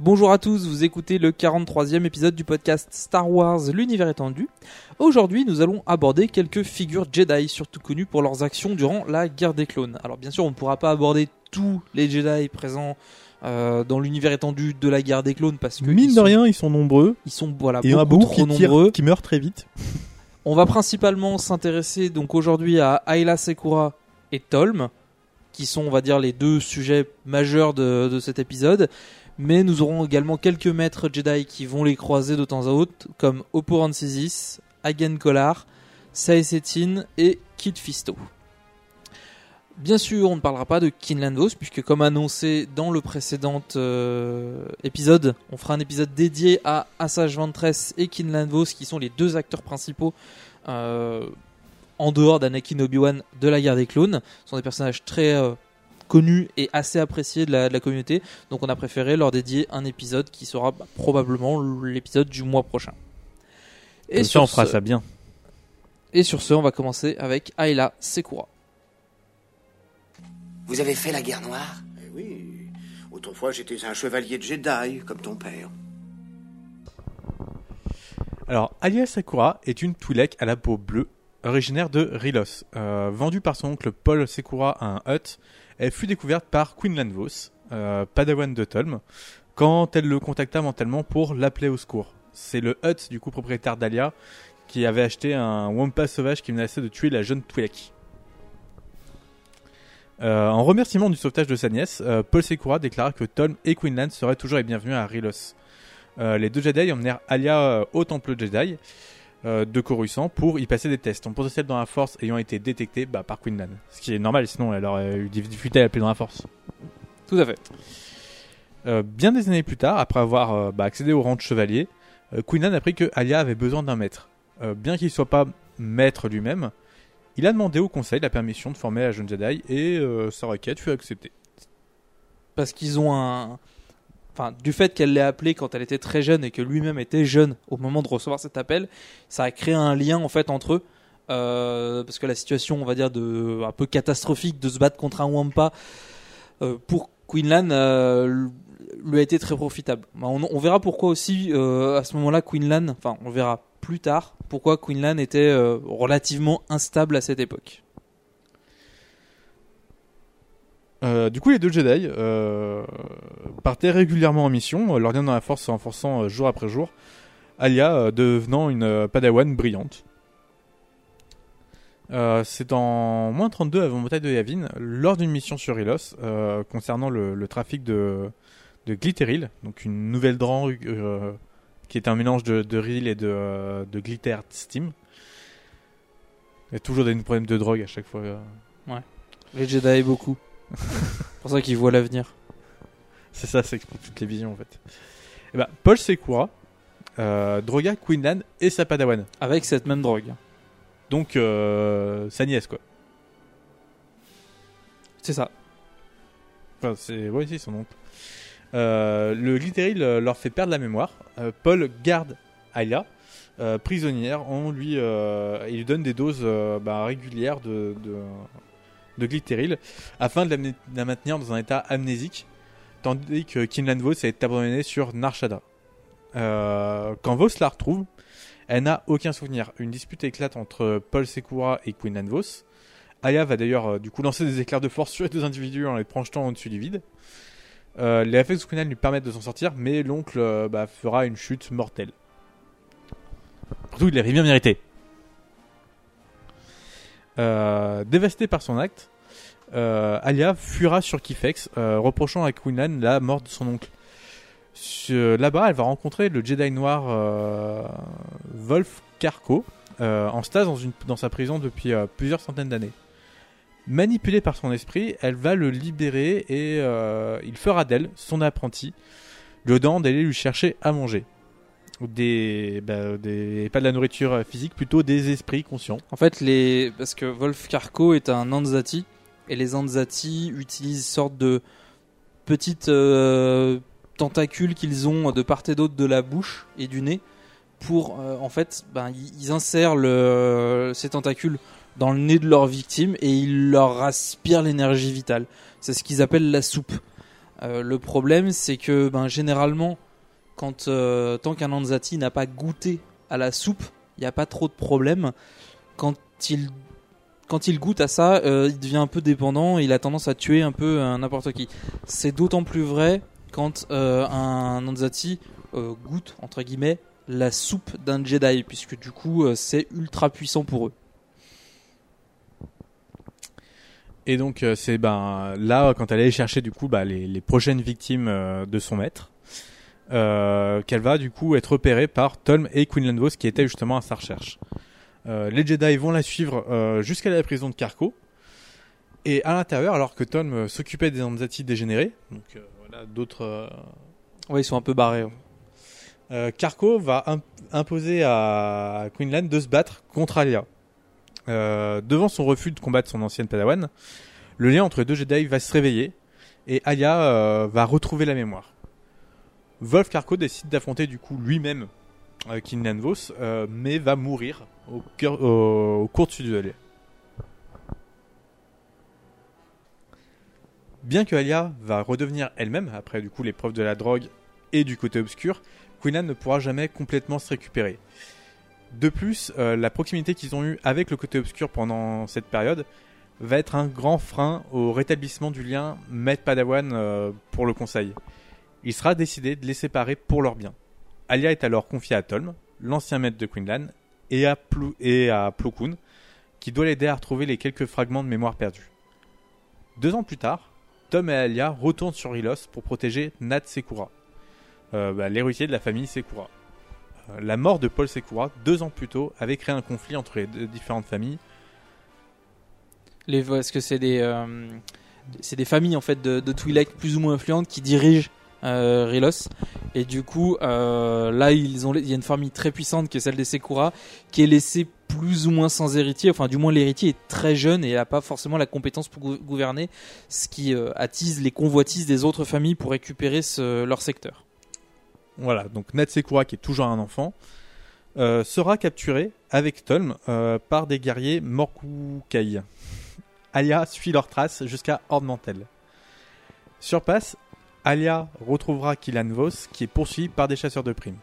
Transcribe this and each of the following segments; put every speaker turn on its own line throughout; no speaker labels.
Bonjour à tous, vous écoutez le 43e épisode du podcast Star Wars L'univers étendu. Aujourd'hui, nous allons aborder quelques figures Jedi, surtout connues pour leurs actions durant la guerre des clones. Alors bien sûr, on ne pourra pas aborder tous les Jedi présents euh, dans l'univers étendu de la guerre des clones parce que
Mine de
sont-
rien, ils sont nombreux.
ils sont voilà
Et
beaucoup trop
qui,
nombreux.
qui meurent très vite.
On va principalement s'intéresser donc aujourd'hui à Ayla Sekura et Tolm, qui sont, on va dire, les deux sujets majeurs de, de cet épisode. Mais nous aurons également quelques maîtres Jedi qui vont les croiser de temps à autre, comme Oppo Rancisis, Hagen Kolar, Sae Settin et Kit Fisto. Bien sûr, on ne parlera pas de Kinland Vos, puisque comme annoncé dans le précédent euh, épisode, on fera un épisode dédié à Assage Ventress et Kinland Vos, qui sont les deux acteurs principaux euh, en dehors d'Anakin Obi-Wan de la guerre des clones. Ce sont des personnages très euh, connus et assez appréciés de la, de la communauté. Donc on a préféré leur dédier un épisode qui sera bah, probablement l'épisode du mois prochain. Et
Comme ça,
sur
on fera
ce-
ça bien.
Et sur ce, on va commencer avec Ayla Sekura.
Vous avez fait la guerre noire? Eh oui. Autrefois, j'étais un chevalier Jedi, comme ton père.
Alors, Alia Sakura est une Twi'lek à la peau bleue, originaire de Rilos. Euh, vendue par son oncle Paul Sekura à un Hutt, elle fut découverte par Quinlan Vos, euh, padawan de Tolm, quand elle le contacta mentalement pour l'appeler au secours. C'est le Hutt, du coup propriétaire d'Alia, qui avait acheté un Wampa sauvage qui menaçait de tuer la jeune Twi'lek. Euh, en remerciement du sauvetage de sa nièce, euh, Paul Sekura déclara que Tolm et Quinlan seraient toujours les bienvenus à Rilos. Les deux Jedi emmenèrent Alia au temple Jedi euh, de Coruscant pour y passer des tests. Son potentiel dans la force ayant été détecté bah, par Quinlan. Ce qui est normal, sinon elle aurait eu des difficultés à appeler dans la force.
Tout à fait.
Euh, bien des années plus tard, après avoir euh, bah, accédé au rang de chevalier, euh, Quinlan apprit que Alia avait besoin d'un maître. Euh, bien qu'il soit pas maître lui-même, il a demandé au conseil la permission de former la jeune Jedi et euh, sa requête fut acceptée.
Parce qu'ils ont un. Du fait qu'elle l'ait appelé quand elle était très jeune et que lui-même était jeune au moment de recevoir cet appel, ça a créé un lien en fait entre eux. Euh, parce que la situation, on va dire, de, un peu catastrophique de se battre contre un Wampa euh, pour Quinlan euh, lui a été très profitable. Bah, On, on verra pourquoi aussi euh, à ce moment-là Quinlan, enfin on verra plus tard pourquoi Quinlan était relativement instable à cette époque.
Euh, du coup, les deux Jedi euh, partaient régulièrement en mission, euh, leur lien dans la force se renforçant jour après jour, Alia devenant une padawan brillante. C'est en moins 32 avant bataille de Yavin, lors d'une mission sur Ilos, concernant le, trafic de, de Glitteril, donc une nouvelle drogue qui est un mélange de, de Ril et de, de Steam. Il y a toujours des problèmes de drogue à chaque fois. euh.
Les Jedi beaucoup. C'est pour ça qu'ils voient l'avenir.
C'est ça, explique toutes les visions en fait. Et ben, Paul Sekura euh, droga Quinlan et sa padawan.
Avec cette même drogue.
Donc, euh, sa nièce quoi.
C'est ça.
Enfin, c'est. Ouais, si, son oncle. Euh, le Glitteril euh, leur fait perdre la mémoire. Euh, Paul garde Ayla, euh, prisonnière, on lui, il lui donne des doses bah, régulières de, de, de glycéril afin de la, maintenir dans un état amnésique, tandis que Kinlan Vos est abandonnée sur Narshada. Euh, quand Vos la retrouve, elle n'a aucun souvenir. Une dispute éclate entre Paul Sekura et Quinlan Vos. Aya va d'ailleurs euh, du coup lancer des éclairs de force sur les deux individus en les projetant au-dessus du vide. Euh, les effets de Quinlan lui permettent de s'en sortir, mais l'oncle bah, fera une chute mortelle. Surtout, il l'avait bien mérité. Euh, dévasté par son acte, euh, Alia fuira sur Kifex, euh, reprochant à Quinlan la mort de son oncle. Là-bas, elle va rencontrer le Jedi noir Wolf Karko, en stase dans, sa prison depuis plusieurs centaines d'années. Manipulée par son esprit, elle va le libérer et il fera d'elle son apprenti, lui donnant d'aller lui chercher à manger. Des, bah, des, pas de la nourriture euh, physique, plutôt des esprits conscients.
En fait, les parce que Wolf Karko est un Anzati et les Anzati utilisent sorte de petites euh, tentacules qu'ils ont de part et d'autre de la bouche et du nez pour euh, en fait, ben, ils insèrent ces tentacules dans le nez de leur victime et ils leur aspirent l'énergie vitale. C'est ce qu'ils appellent la soupe. Le problème, c'est que ben, généralement, quand euh, tant qu'un Anzati n'a pas goûté à la soupe, il n'y a pas trop de problème. Quand il quand il goûte à ça, euh, il devient un peu dépendant. Il a tendance à tuer un peu euh, n'importe qui. C'est d'autant plus vrai quand un Anzati goûte entre guillemets la soupe d'un Jedi, puisque du coup c'est ultra puissant pour eux.
Et donc c'est ben là quand elle allait chercher du coup bah, les, prochaines victimes de son maître, qu'elle va du coup être repérée par Tolm et Quinlan Vos qui étaient justement à sa recherche. Euh, les Jedi vont la suivre euh, jusqu'à la prison de Carco. Et à l'intérieur, alors que euh, s'occupait des Anzati dégénérés, donc euh, voilà d'autres euh,
Ouais, ils sont un peu barrés. ouais.
euh, Carco va imp- imposer à Quinlan de se battre contre Alia. Euh, devant son refus de combattre son ancienne Padawan, le lien entre les deux Jedi va se réveiller et Alia euh, va retrouver la mémoire. Wolf Carco décide d'affronter du coup lui-même euh, Vos, euh, mais va mourir au cours de ce duel. Bien que Alia va redevenir elle-même après du coup l'épreuve de la drogue et du côté obscur, Quinlan ne pourra jamais complètement se récupérer. De plus, euh, la proximité qu'ils ont eue avec le côté obscur pendant cette période va être un grand frein au rétablissement du lien Maître Padawan euh, pour le Conseil. Il sera décidé de les séparer pour leur bien. Alia est alors confiée à Tolm, l'ancien maître de Quinlan, et à, Plo et à qui doit l'aider à retrouver les quelques fragments de mémoire perdus. Deux ans plus tard, Tom et Alia retournent sur Rylos pour protéger Nat Sekura, euh, bah, l'héritier de la famille Sekura. Euh, la mort de Paul Sekura, deux ans plus tôt, avait créé un conflit entre les deux différentes familles.
Les, parce que c'est des, euh, c'est des familles en fait de, de Twi'lek plus ou moins influentes qui dirigent euh, Rylos. Et du coup, euh, là, ils ont, il y a une famille très puissante qui est celle des Sekura, qui est laissée plus ou moins sans héritier. Enfin, du moins, l'héritier est très jeune et n'a pas forcément la compétence pour gou- gouverner, ce qui euh, attise les convoitises des autres familles pour récupérer leur secteur.
Voilà, donc Nat Sekura, qui est toujours un enfant, euh, sera capturé avec Tolm par des guerriers Morkukai. Alia suit leurs traces jusqu'à Horde Mantel. Sur place, Alia retrouvera Killan Vos, qui est poursuivi par des chasseurs de primes.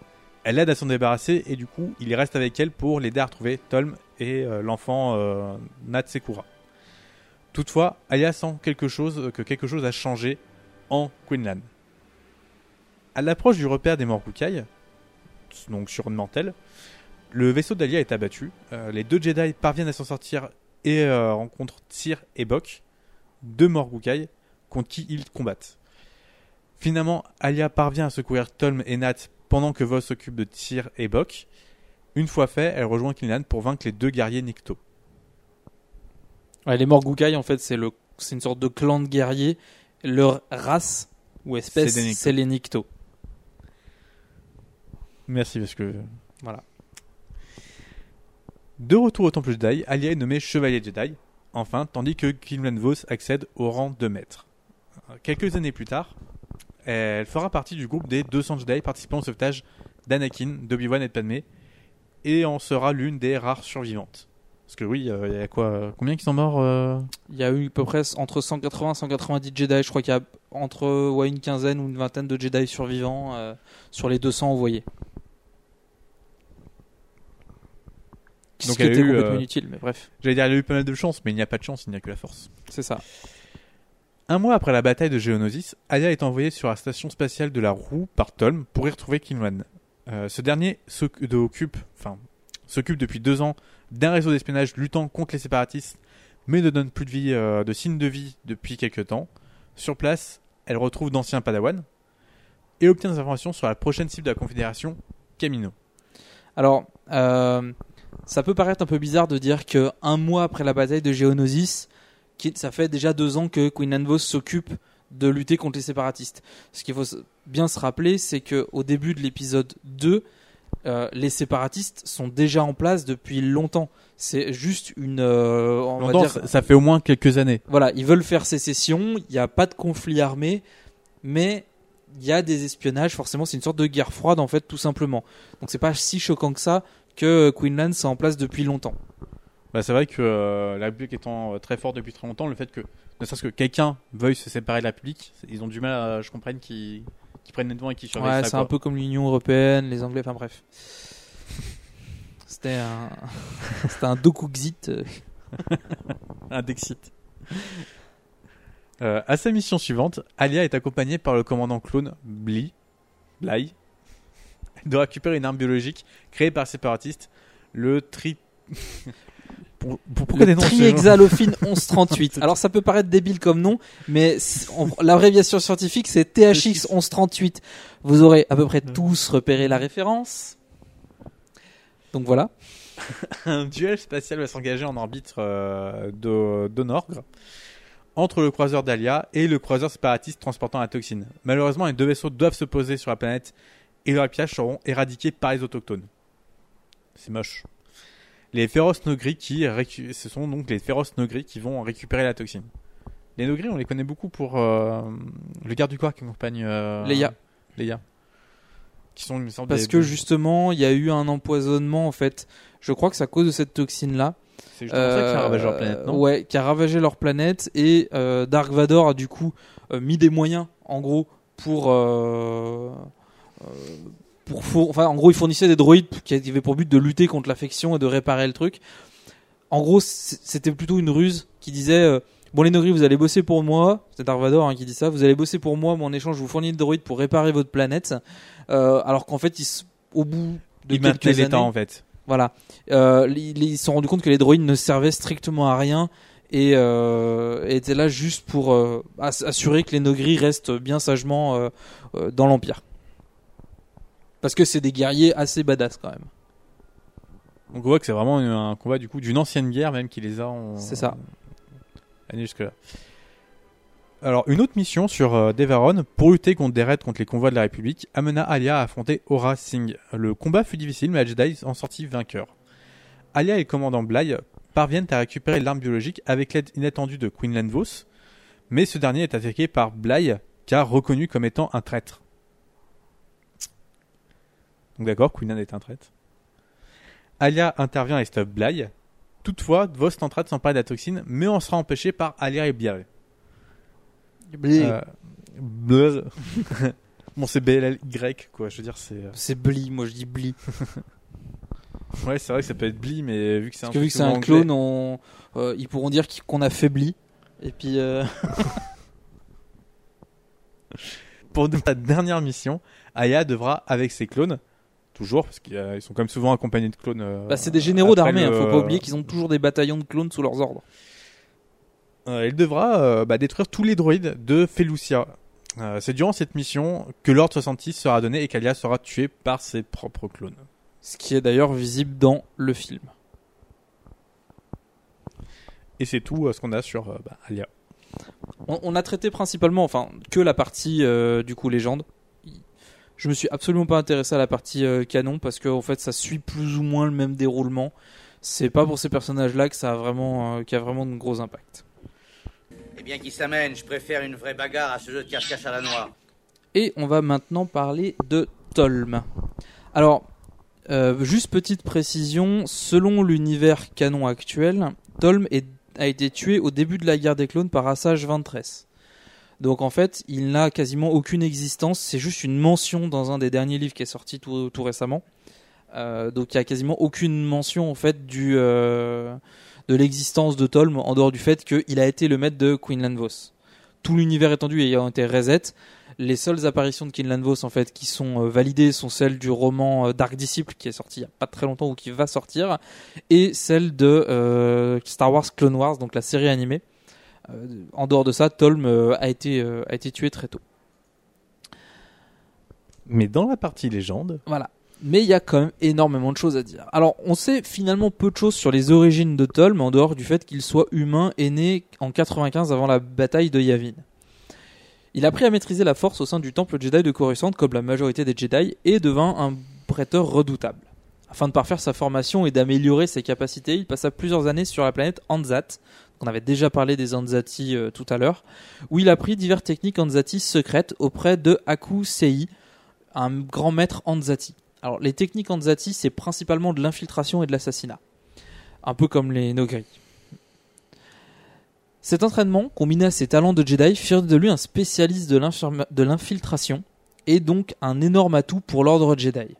Elle l'aide à s'en débarrasser et du coup, il reste avec elle pour l'aider à retrouver Tolm et euh, l'enfant euh, Nat Sekura. Toutefois, Alia sent quelque chose, que quelque chose a changé en Quinlan. À l'approche du repère des Morgukai, donc sur une mantelle, le vaisseau d'Alia est abattu. Euh, les deux Jedi parviennent à s'en sortir et rencontrent Tyr et Bok, deux Morgukai contre qui ils combattent. Finalement, Alia parvient à secourir Tolm et Nat pendant que Vos s'occupe de Tyr et Bok. Une fois fait, elle rejoint Kinlan pour vaincre les deux guerriers Nikto.
Ouais, les Morgukai, en fait, c'est le, c'est une sorte de clan de guerriers. Leur race ou espèce,
C'est
les Nikto.
Merci parce que
Voilà.
De retour au temple Jedi, Alia est nommée chevalier Jedi, enfin, tandis que Kilman Vos accède au rang de maître. Quelques années plus tard, elle fera partie du groupe des 200 Jedi participant au sauvetage d'Anakin, d'Obi-Wan et de Padmé, et en sera l'une des rares survivantes. Parce que oui, euh, il y a quoi Combien qui sont morts euh
Il y a eu à peu près entre 180 et 190 Jedi. Je crois qu'il y a entre ouais, une quinzaine ou une vingtaine de Jedi survivants euh, sur les 200 envoyés. Ce
Donc,
qui
y a
était
eu,
complètement inutile, mais bref,
J'allais dire, il y a eu pas mal de chance, mais il n'y a pas de chance, il n'y a que la force.
c'est ça.
Un mois après la bataille de Geonosis, Aya est envoyée sur la station spatiale de la Roue par Tolm pour y retrouver Kinlan. Euh, ce dernier s'occu- de- occupe, enfin, s'occupe depuis deux ans d'un réseau d'espionnage luttant contre les séparatistes, mais ne donne plus de vie, euh, de signes de vie depuis quelques temps. Sur place, elle retrouve d'anciens Padawan et obtient des informations sur la prochaine cible de la Confédération, Camino.
Alors, euh, ça peut paraître un peu bizarre de dire que un mois après la bataille de Geonosis, qui, ça fait déjà deux ans que Queen Anne Vos s'occupe de lutter contre les séparatistes. Ce qu'il faut bien se rappeler, c'est que au début de l'épisode 2, euh, les séparatistes sont déjà en place depuis longtemps. C'est juste une, euh, on va dire,
ça, ça fait au moins quelques années.
voilà, ils veulent faire sécession, il n'y a pas de conflit armé, mais il y a des espionnages, forcément c'est une sorte de guerre froide en fait tout simplement. Donc c'est pas si choquant que ça que Queenland c'est en place depuis longtemps.
Bah, c'est vrai que euh, la République étant euh, très forte depuis très longtemps, le fait que ne serait-ce que quelqu'un veuille se séparer de la République, ils ont du mal à, je comprenne, qu'ils qu'ils prennent les devants et qu'ils surveillent
Ouais, c'est un peu comme l'Union Européenne, les Anglais, enfin bref. C'était un, c'était un Dokuxit. euh.
un Dexit. Euh, à sa mission suivante, Alia est accompagnée par le commandant clone Bly, Bly, de récupérer une arme biologique créée par les séparatistes, le tri. Pour- pour- pourquoi des
le
noms
trihexalophine 1138. Alors ça peut paraître débile comme nom, mais l'abréviation scientifique c'est THX 1138. Vous aurez à peu près tous repéré la référence. Donc voilà.
un duel spatial va s'engager en orbite euh, de- d'Onorgre entre le croiseur d'Alia et le croiseur séparatiste transportant la toxine. Malheureusement, les deux vaisseaux doivent se poser sur la planète et leurs pillages seront éradiqués par les autochtones. C'est moche. Les féroces nogris qui récu- ce sont donc les féroces nogris qui vont récupérer la toxine. Les nogris, on les connaît beaucoup pour euh, le garde du corps qui accompagne euh,
Leia.
Leia. Qui sont une sorte
Parce
des-
que justement, il y a eu un empoisonnement en fait. Je crois que c'est à cause de cette toxine là.
c'est justement ça qui a ravagé leur planète, non
Euh, Ouais, qui a ravagé leur planète et euh, Dark Vador a du coup mis des moyens, en gros, pour pour four- enfin en gros il fournissait des droïdes qui avaient pour but de lutter contre l'infection et de réparer le truc. En gros, c'était plutôt une ruse qui disait euh, bon les Nogris vous allez bosser pour moi, c'est Dark Vador hein, qui dit ça, vous allez bosser pour moi, mais en échange je vous fournis des droïdes pour réparer votre planète. Euh, alors qu'en fait ils, au bout de
Ils
quelques
l'état
années,
en fait.
voilà. Euh, ils ils se sont rendus compte que les droïdes ne servaient strictement à rien et étaient là juste pour ass- assurer que les Nogris restent bien sagement dans l'Empire. Parce que c'est des guerriers assez badass quand même.
Donc on voit que c'est vraiment un combat du coup d'une ancienne guerre même qui les a en...
C'est ça.
jusque là. Alors une autre mission sur euh, Devaron pour lutter contre des raids contre les convois de la République amena Alia à affronter Aura Singh. Le combat fut difficile mais les Jedi en sortit vainqueur. Alia et le commandant Bly parviennent à récupérer l'arme biologique avec l'aide inattendue de Quinlan Vos, mais ce dernier est attaqué par Bly car reconnu comme étant un traître. Donc d'accord, Quinlan est un traître. Alia intervient et stoppe Bly. Toutefois, Vos tentera de s'emparer de la toxine, mais on sera empêché par Alia et Bly. Euh, Bly. bon, c'est B-L-Y, quoi. Je veux dire, c'est. euh,
C'est Bli, moi je dis Bli.
Ouais, c'est vrai que ça peut être Bly, mais vu que c'est un
Parce que vu que c'est un clone, on, euh, ils pourront dire qu'on a faibli. Et puis, euh,
Pour la dernière mission, Aya devra, avec ses clones, toujours, parce qu'ils sont quand même souvent accompagnés de clones. euh,
bah, c'est des généraux d'armée, hein,
le-
faut pas oublier qu'ils ont toujours des bataillons de clones sous leurs ordres.
Euh, elle devra euh, bah, détruire tous les droïdes de Felucia. Euh, c'est durant cette mission que l'ordre 66 sera donné et qu'Alia sera tuée par ses propres clones.
Ce qui est d'ailleurs visible dans le film.
Et c'est tout euh, ce qu'on a sur euh, bah, Alia.
On, on a traité principalement, enfin, que la partie euh, du coup légende. Je me suis absolument pas intéressé à la partie euh, canon parce que en fait, ça suit plus ou moins le même déroulement. C'est pas pour ces personnages-là que ça a vraiment, euh, qui a vraiment de gros impacts.
Eh bien, qui s'amène Je préfère une vraie bagarre à ce jeu de cache-cache à la noire.
Et on va maintenant parler de Tolm. Alors, Euh, juste petite précision, selon l'univers canon actuel, Tolm est- a été tué au début de la guerre des clones par Assage Ventress. Donc en fait, il n'a quasiment aucune existence, c'est juste une mention dans un des derniers livres qui est sorti tout, récemment. Euh, donc il y a quasiment aucune mention en fait euh, de l'existence de Tolm en dehors du fait qu'il a été le maître de Quinlan Vos. Tout l'univers étendu ayant été reset, les seules apparitions de Quinlan Vos en fait qui sont euh, validées sont celles du roman Dark Disciple qui est sorti il y a pas très longtemps ou qui va sortir et celles de Star Wars Clone Wars donc la série animée. Euh, en dehors de ça, Tolm euh, a été euh, a été tué très tôt.
Mais dans la partie légende,
Voilà. Mais il y a quand même énormément de choses à dire. Alors, on sait finalement peu de choses sur les origines de Tolm, en dehors du fait qu'il soit humain et né en 95 avant la bataille de Yavin. Il a appris à maîtriser la force au sein du temple Jedi de Coruscant, comme la majorité des Jedi, et devint un prêteur redoutable. Afin de parfaire sa formation et d'améliorer ses capacités, il passa plusieurs années sur la planète Anzat. On avait déjà parlé des Anzati euh, tout à l'heure, où il apprit diverses techniques Anzati secrètes auprès de Aku Sei, un grand maître Anzati. Alors, les techniques Anzati, c'est principalement de l'infiltration et de l'assassinat. Un peu comme les Nogri. Cet entraînement, combiné à ses talents de Jedi, firent de lui un spécialiste de l'infiltration et donc un énorme atout pour l'ordre Jedi.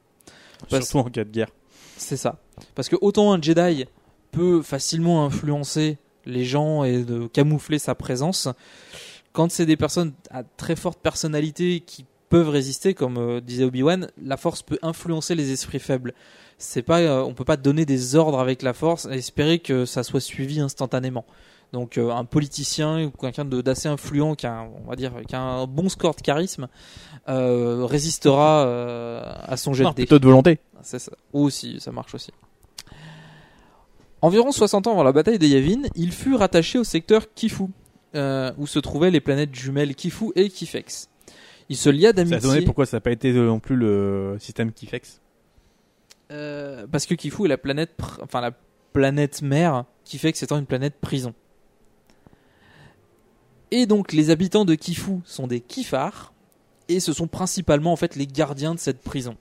Parce-
surtout en cas de guerre.
C'est ça. Parce que autant un Jedi peut facilement influencer les gens et de camoufler sa présence, quand c'est des personnes à très forte personnalité qui peuvent résister, comme euh, disait Obi-Wan, la force peut influencer les esprits faibles. C'est pas, euh, on peut pas donner des ordres avec la force et espérer que ça soit suivi instantanément. Donc euh, un politicien ou quelqu'un de- d'assez influent qui a, un- on va dire, qui a un bon score de charisme résistera à son jet
Non,
de
plutôt de volonté.
C'est ça. Aussi, ça marche aussi. Environ 60 ans avant la bataille de Yavin, il fut rattaché au secteur Kifu, euh, où se trouvaient les planètes jumelles Kifu et Kifex. Il se lia
Ça a donné
d'amitié
pourquoi ça n'a pas été euh, non plus le système Kifex.
euh, parce que Kifu est la planète, pr- enfin la planète mère, Kifex étant une planète prison. Et donc les habitants de Kifu sont des Kifars, et ce sont principalement en fait les gardiens de cette prison.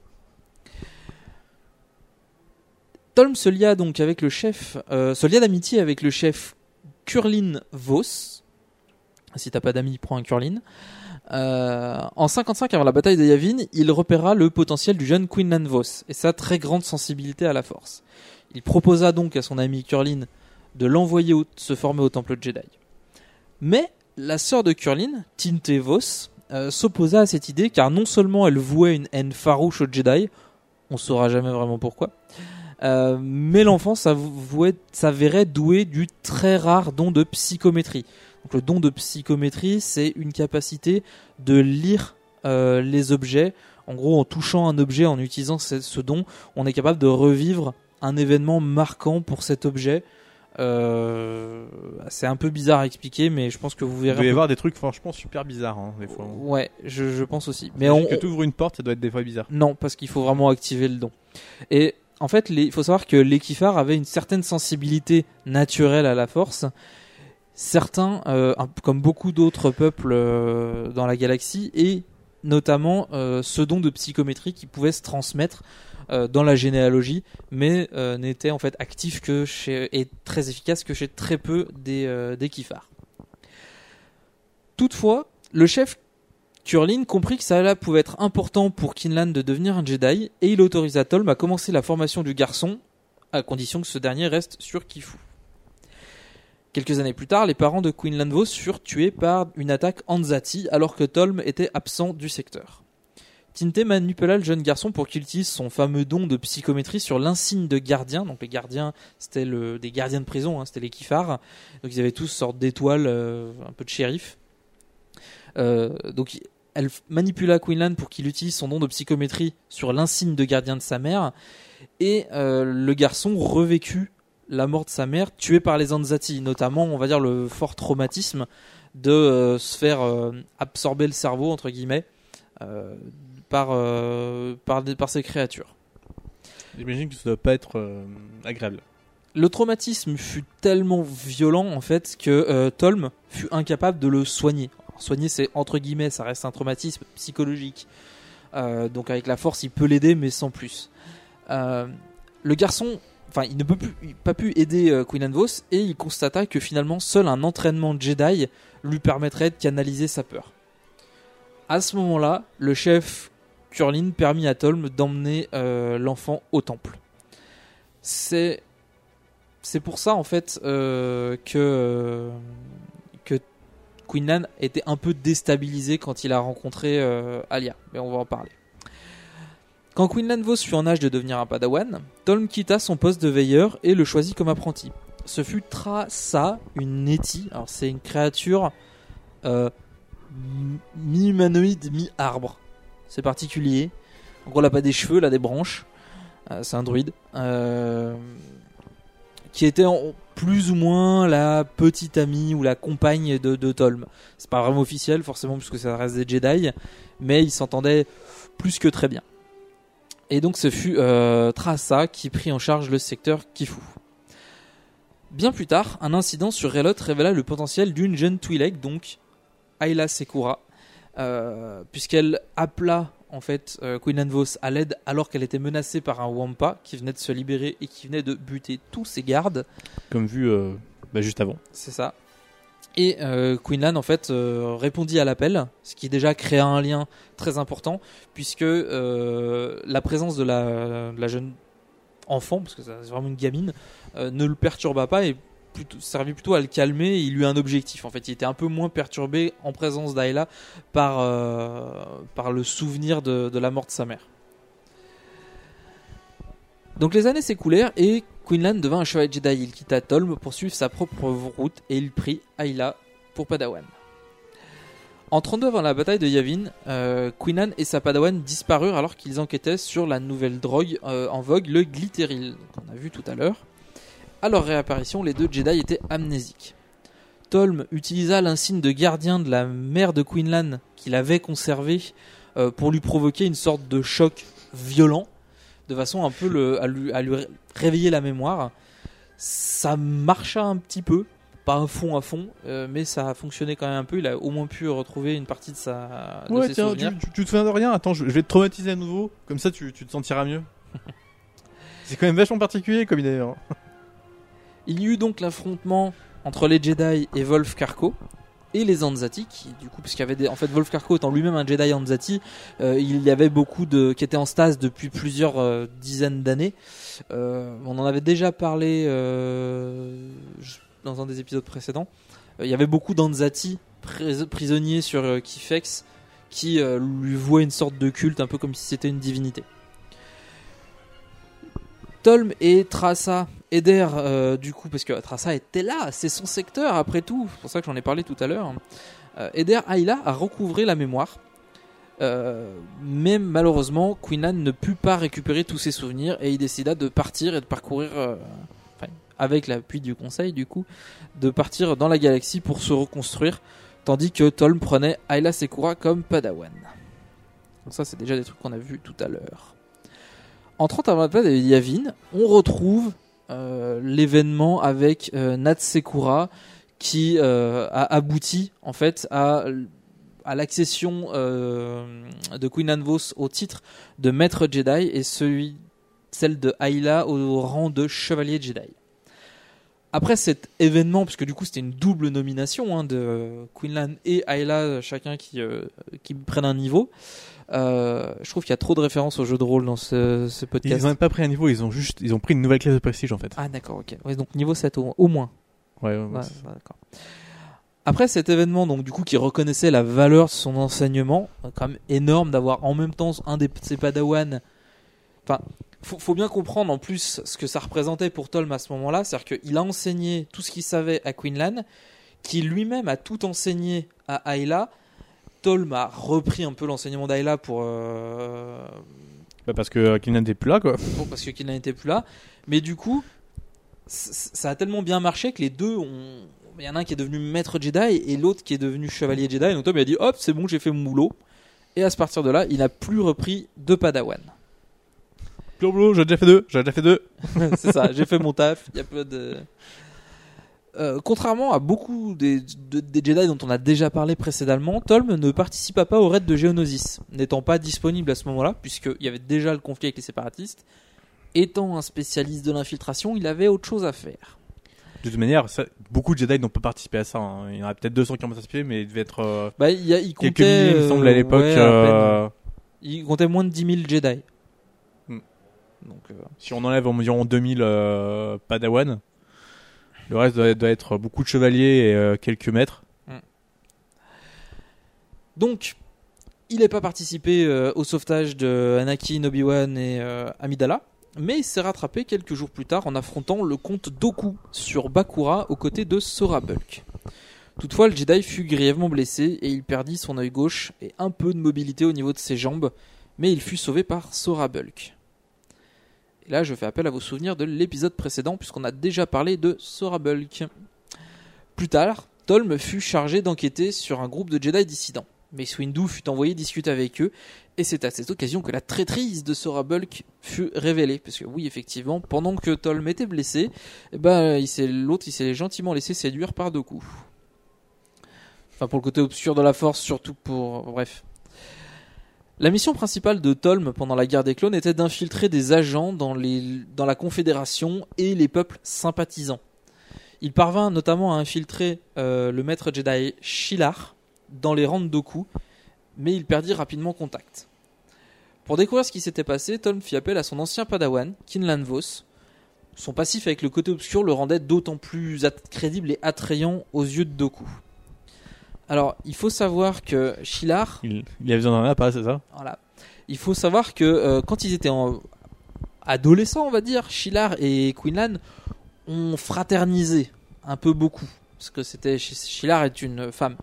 Tolm se lia donc avec le chef, euh, se lia d'amitié avec le chef Kurlin Vos. Si t'as pas d'amis, prends un Kurlin. Euh, en 55 avant la bataille de Yavin, il repéra le potentiel du jeune Quinlan Vos et sa très grande sensibilité à la force. Il proposa donc à son ami Kurlin de l'envoyer se former au temple Jedi. Mais la sœur de Kurlin, Tinte Vos, euh, s'opposa à cette idée car non seulement elle vouait une haine farouche aux Jedi, on saura jamais vraiment pourquoi, euh, mais l'enfant s'avérait doué du très rare don de psychométrie. Donc le don de psychométrie, c'est une capacité de lire euh, les objets. En gros, en touchant un objet, en utilisant ce, ce don, on est capable de revivre un événement marquant pour cet objet. Euh, c'est un peu bizarre à expliquer, mais je pense que vous
Il
verrez.
doit y
un peu-
avoir des trucs franchement super bizarres hein, des fois.
Ouais, je, je pense aussi. Mais on,
que tu ouvres une porte, ça doit être des fois bizarre.
non, parce qu'il faut vraiment activer le don. Et en fait, il faut savoir que les Kifars avaient une certaine sensibilité naturelle à la force. Certains, euh, comme beaucoup d'autres peuples euh, dans la galaxie, et notamment euh, ce don de psychométrie qui pouvait se transmettre dans la généalogie, mais n'était en fait actif que chez et très efficace que chez très peu des, des. Toutefois, le chef Kurlin comprit que ça pouvait être important pour Kinlan de devenir un Jedi et il autorisa Tolm à commencer la formation du garçon à condition que ce dernier reste sur Kifu. Quelques années plus tard, les parents de Quinlan Vos furent tués par une attaque Anzati alors que Tolm était absent du secteur. Tinte manipula le jeune garçon pour qu'il utilise son fameux don de psychométrie sur l'insigne de gardien. Donc les gardiens, c'était des gardiens de prison, hein, c'était les Kifars. Donc ils avaient tous sorte d'étoiles, euh, un peu de shérif. Euh, donc elle manipula Quinlan pour qu'il utilise son don de psychométrie sur l'insigne de gardien de sa mère. Et euh, le garçon revécut la mort de sa mère, tué par les Anzati, notamment, on va dire, le fort traumatisme de euh, se faire euh, absorber le cerveau, entre guillemets, par, par, ces créatures.
J'imagine que ça doit pas être agréable.
Le traumatisme fut tellement violent, en fait, que Tolm fut incapable de le soigner. Soigner, c'est entre guillemets, ça reste un traumatisme psychologique. Euh, donc avec la force, il peut l'aider, mais sans plus. Euh, le garçon, enfin, il ne peut plus, pas pu aider euh, Queen Vos et il constata que finalement seul un entraînement Jedi lui permettrait de canaliser sa peur. À ce moment-là, le chef Curlin permit à Tolm d'emmener l'enfant au temple. C'est c'est pour ça en fait que Quinlan était un peu déstabilisé quand il a rencontré euh, Alia, mais on va en parler. Quand Quinlan Vos fut en âge de devenir un padawan, Tolm quitta son poste de veilleur et le choisit comme apprenti. Ce fut Trassa, une Neti. Alors c'est une créature euh, mi-humanoïde, mi-arbre. C'est particulier. En gros, elle a pas des cheveux, elle a des branches. Euh, c'est un druide. Qui était en- plus ou moins la petite amie ou la compagne de, de Tolm. C'est pas vraiment officiel, forcément, puisque ça reste des Jedi. Mais ils s'entendaient plus que très bien. Et donc ce fut euh, qui prit en charge le secteur Kifu. Bien plus tard, un incident sur Relot révéla le potentiel d'une jeune Twi'lek, donc Ayla Sekura, euh, puisqu'elle appela en fait euh, Queen Anne Vos à l'aide alors qu'elle était menacée par un Wampa qui venait de se libérer et qui venait de buter tous ses gardes.
Comme vu euh, bah, juste avant.
C'est ça. Et euh, Quinlan en fait euh, répondit à l'appel, ce qui déjà créa un lien très important puisque euh, la présence de la, de la jeune enfant, parce que c'est vraiment une gamine, ne le perturba pas et plutôt, plutôt à le calmer. Il eut un objectif en fait. Il était un peu moins perturbé en présence d'Ayla par euh, le souvenir de, de la mort de sa mère. Donc les années s'écoulèrent et Quinlan devint un chevalier Jedi. Il quitta Tolm pour suivre sa propre route et il prit Ayla pour Padawan. En 32 avant la bataille de Yavin, euh, Quinlan et sa Padawan disparurent alors qu'ils enquêtaient sur la nouvelle drogue euh, en vogue, le glitteril, qu'on a vu tout à l'heure. À leur réapparition, les deux Jedi étaient amnésiques. Tolm utilisa l'insigne de gardien de la mère de Quinlan qu'il avait conservé euh, pour lui provoquer une sorte de choc violent, de façon un peu le- à, lui, à lui ré- réveiller la mémoire. Ça marcha un petit peu, pas à fond à fond, euh, mais ça a fonctionné quand même un peu. Il a au moins pu retrouver une partie de, sa, de
Ouais,
ses
tiens,
souvenirs.
tu, tu- tu te souviens de rien? Attends, je, je vais te traumatiser à nouveau. Comme ça, tu, tu te sentiras mieux. C'est quand même vachement particulier comme idée.
Il y eut donc l'affrontement entre les Jedi et Wolf Karko et les Anzati, qui du coup, puisqu'il y avait des, en fait Wolf Karko étant lui-même un Jedi Anzati, euh, il y avait beaucoup de qui étaient en stase depuis plusieurs euh, dizaines d'années. Euh, on en avait déjà parlé dans un des épisodes précédents. Il y avait beaucoup d'Anzati pris- prisonniers sur Kifex qui lui vouaient une sorte de culte, un peu comme si c'était une divinité. Tolm et Trassa aidèrent euh, du coup, parce que Trassa était là, c'est son secteur après tout, c'est pour ça que j'en ai parlé tout à l'heure, euh, aidèrent Ayla à recouvrer la mémoire. Euh, mais malheureusement, Quinlan ne put pas récupérer tous ses souvenirs et il décida de partir et de parcourir, avec l'appui du conseil du coup, de partir dans la galaxie pour se reconstruire, tandis que Tolm prenait Ayla Sekura comme Padawan. Donc ça, c'est déjà des trucs qu'on a vus tout à l'heure. En 30 avant la bataille de Yavin, on retrouve l'événement avec euh, Nat Sekura qui euh, a abouti en fait à, l'accession euh, de Queen Anne Vos au titre de maître Jedi et celui celle de Ayla au rang de chevalier Jedi. Après cet événement, puisque du coup c'était une double nomination hein, de Quinlan et Ayla, chacun qui, euh, qui prennent un niveau, euh, je trouve qu'il y a trop de références au jeu de rôle dans ce, ce podcast.
Ils ont même pas pris un niveau, ils ont juste, ils ont pris une nouvelle classe de prestige en fait.
Ah d'accord, ok. Ouais, donc niveau 7 au, au moins.
Ouais,
d'accord. Après cet événement, donc du coup, qui reconnaissait la valeur de son enseignement, euh, quand même énorme d'avoir en même temps un de ses padawans. Enfin, faut, faut bien comprendre en plus ce que ça représentait pour Tolm à ce moment-là, c'est-à-dire qu'il a enseigné tout ce qu'il savait à Quinlan, qui lui-même a tout enseigné à Ayla. Tolm a repris un peu l'enseignement d'Ayla pour, euh,
Bah parce que euh, Kylian n'était plus là quoi.
Bon, parce que qu'il n'était plus là. Mais du coup, ça a tellement bien marché que les deux ont. Il y en a un qui est devenu maître Jedi et l'autre qui est devenu chevalier Jedi. Donc Tom il a dit hop, c'est bon, j'ai fait mon boulot. Et à ce partir de là, il n'a plus repris de Padawan.
Plus boulot, j'ai déjà fait deux, j'ai déjà fait deux.
c'est ça, j'ai fait mon taf. Il y a peu de. Euh, contrairement à beaucoup des, de- des Jedi dont on a déjà parlé précédemment, Tolm ne participa pas au raid de Geonosis, n'étant pas disponible à ce moment-là, puisqu'il y avait déjà le conflit avec les séparatistes, étant un spécialiste de l'infiltration, il avait autre chose à faire.
De toute manière, ça- beaucoup de Jedi n'ont pas participé à ça. hein. Il y en a peut-être 200 qui ont participé, mais il devait être euh,
Bah, il, y a- il
quelques
comptait,
milliers, il me semble, à
euh,
l'époque.
ouais,
euh,
Il comptait moins de 10 000 Jedi.
Hmm.
Donc,
si on enlève environ 2000 euh, Padawan, le reste doit, être beaucoup de chevaliers et euh, quelques maîtres.
Donc, il n'a pas participé euh, au sauvetage de Anakin, Obi-Wan et euh, Amidala, mais il s'est rattrapé quelques jours plus tard en affrontant le comte Doku sur Bakura aux côtés de Sora Bulk. Toutefois, le Jedi fut grièvement blessé et il perdit son œil gauche et un peu de mobilité au niveau de ses jambes, mais il fut sauvé par Sora Bulk. Et là, je fais appel à vos souvenirs de l'épisode précédent puisqu'on a déjà parlé de Sora Bulk. Plus tard, Tolm fut chargé d'enquêter sur un groupe de Jedi dissidents. Mais Windu fut envoyé discuter avec eux, et c'est à cette occasion que la traîtrise de Sora Bulk fut révélée. Parce que oui, effectivement, pendant que Tolm était blessé, eh ben, l'autre il s'est gentiment laissé séduire par Doku. Enfin, pour le côté obscur de la force, surtout pour... Bref. La mission principale de Tolm pendant la guerre des clones était d'infiltrer des agents dans, la Confédération et les peuples sympathisants. Il parvint notamment à infiltrer euh, le maître Jedi Shilar dans les rangs de Doku, mais il perdit rapidement contact. Pour découvrir ce qui s'était passé, Tom fit appel à son ancien padawan, Kinlan Vos. Son passif avec le côté obscur le rendait d'autant plus crédible et attrayant aux yeux de Doku. Alors, il faut savoir que Shilar,
Il, il a besoin d'un appât, c'est ça?
Voilà. Il faut savoir que euh, quand ils étaient en... adolescents, on va dire, Shilar et Quinlan ont fraternisé un peu beaucoup. Parce que c'était Shilar est une femme.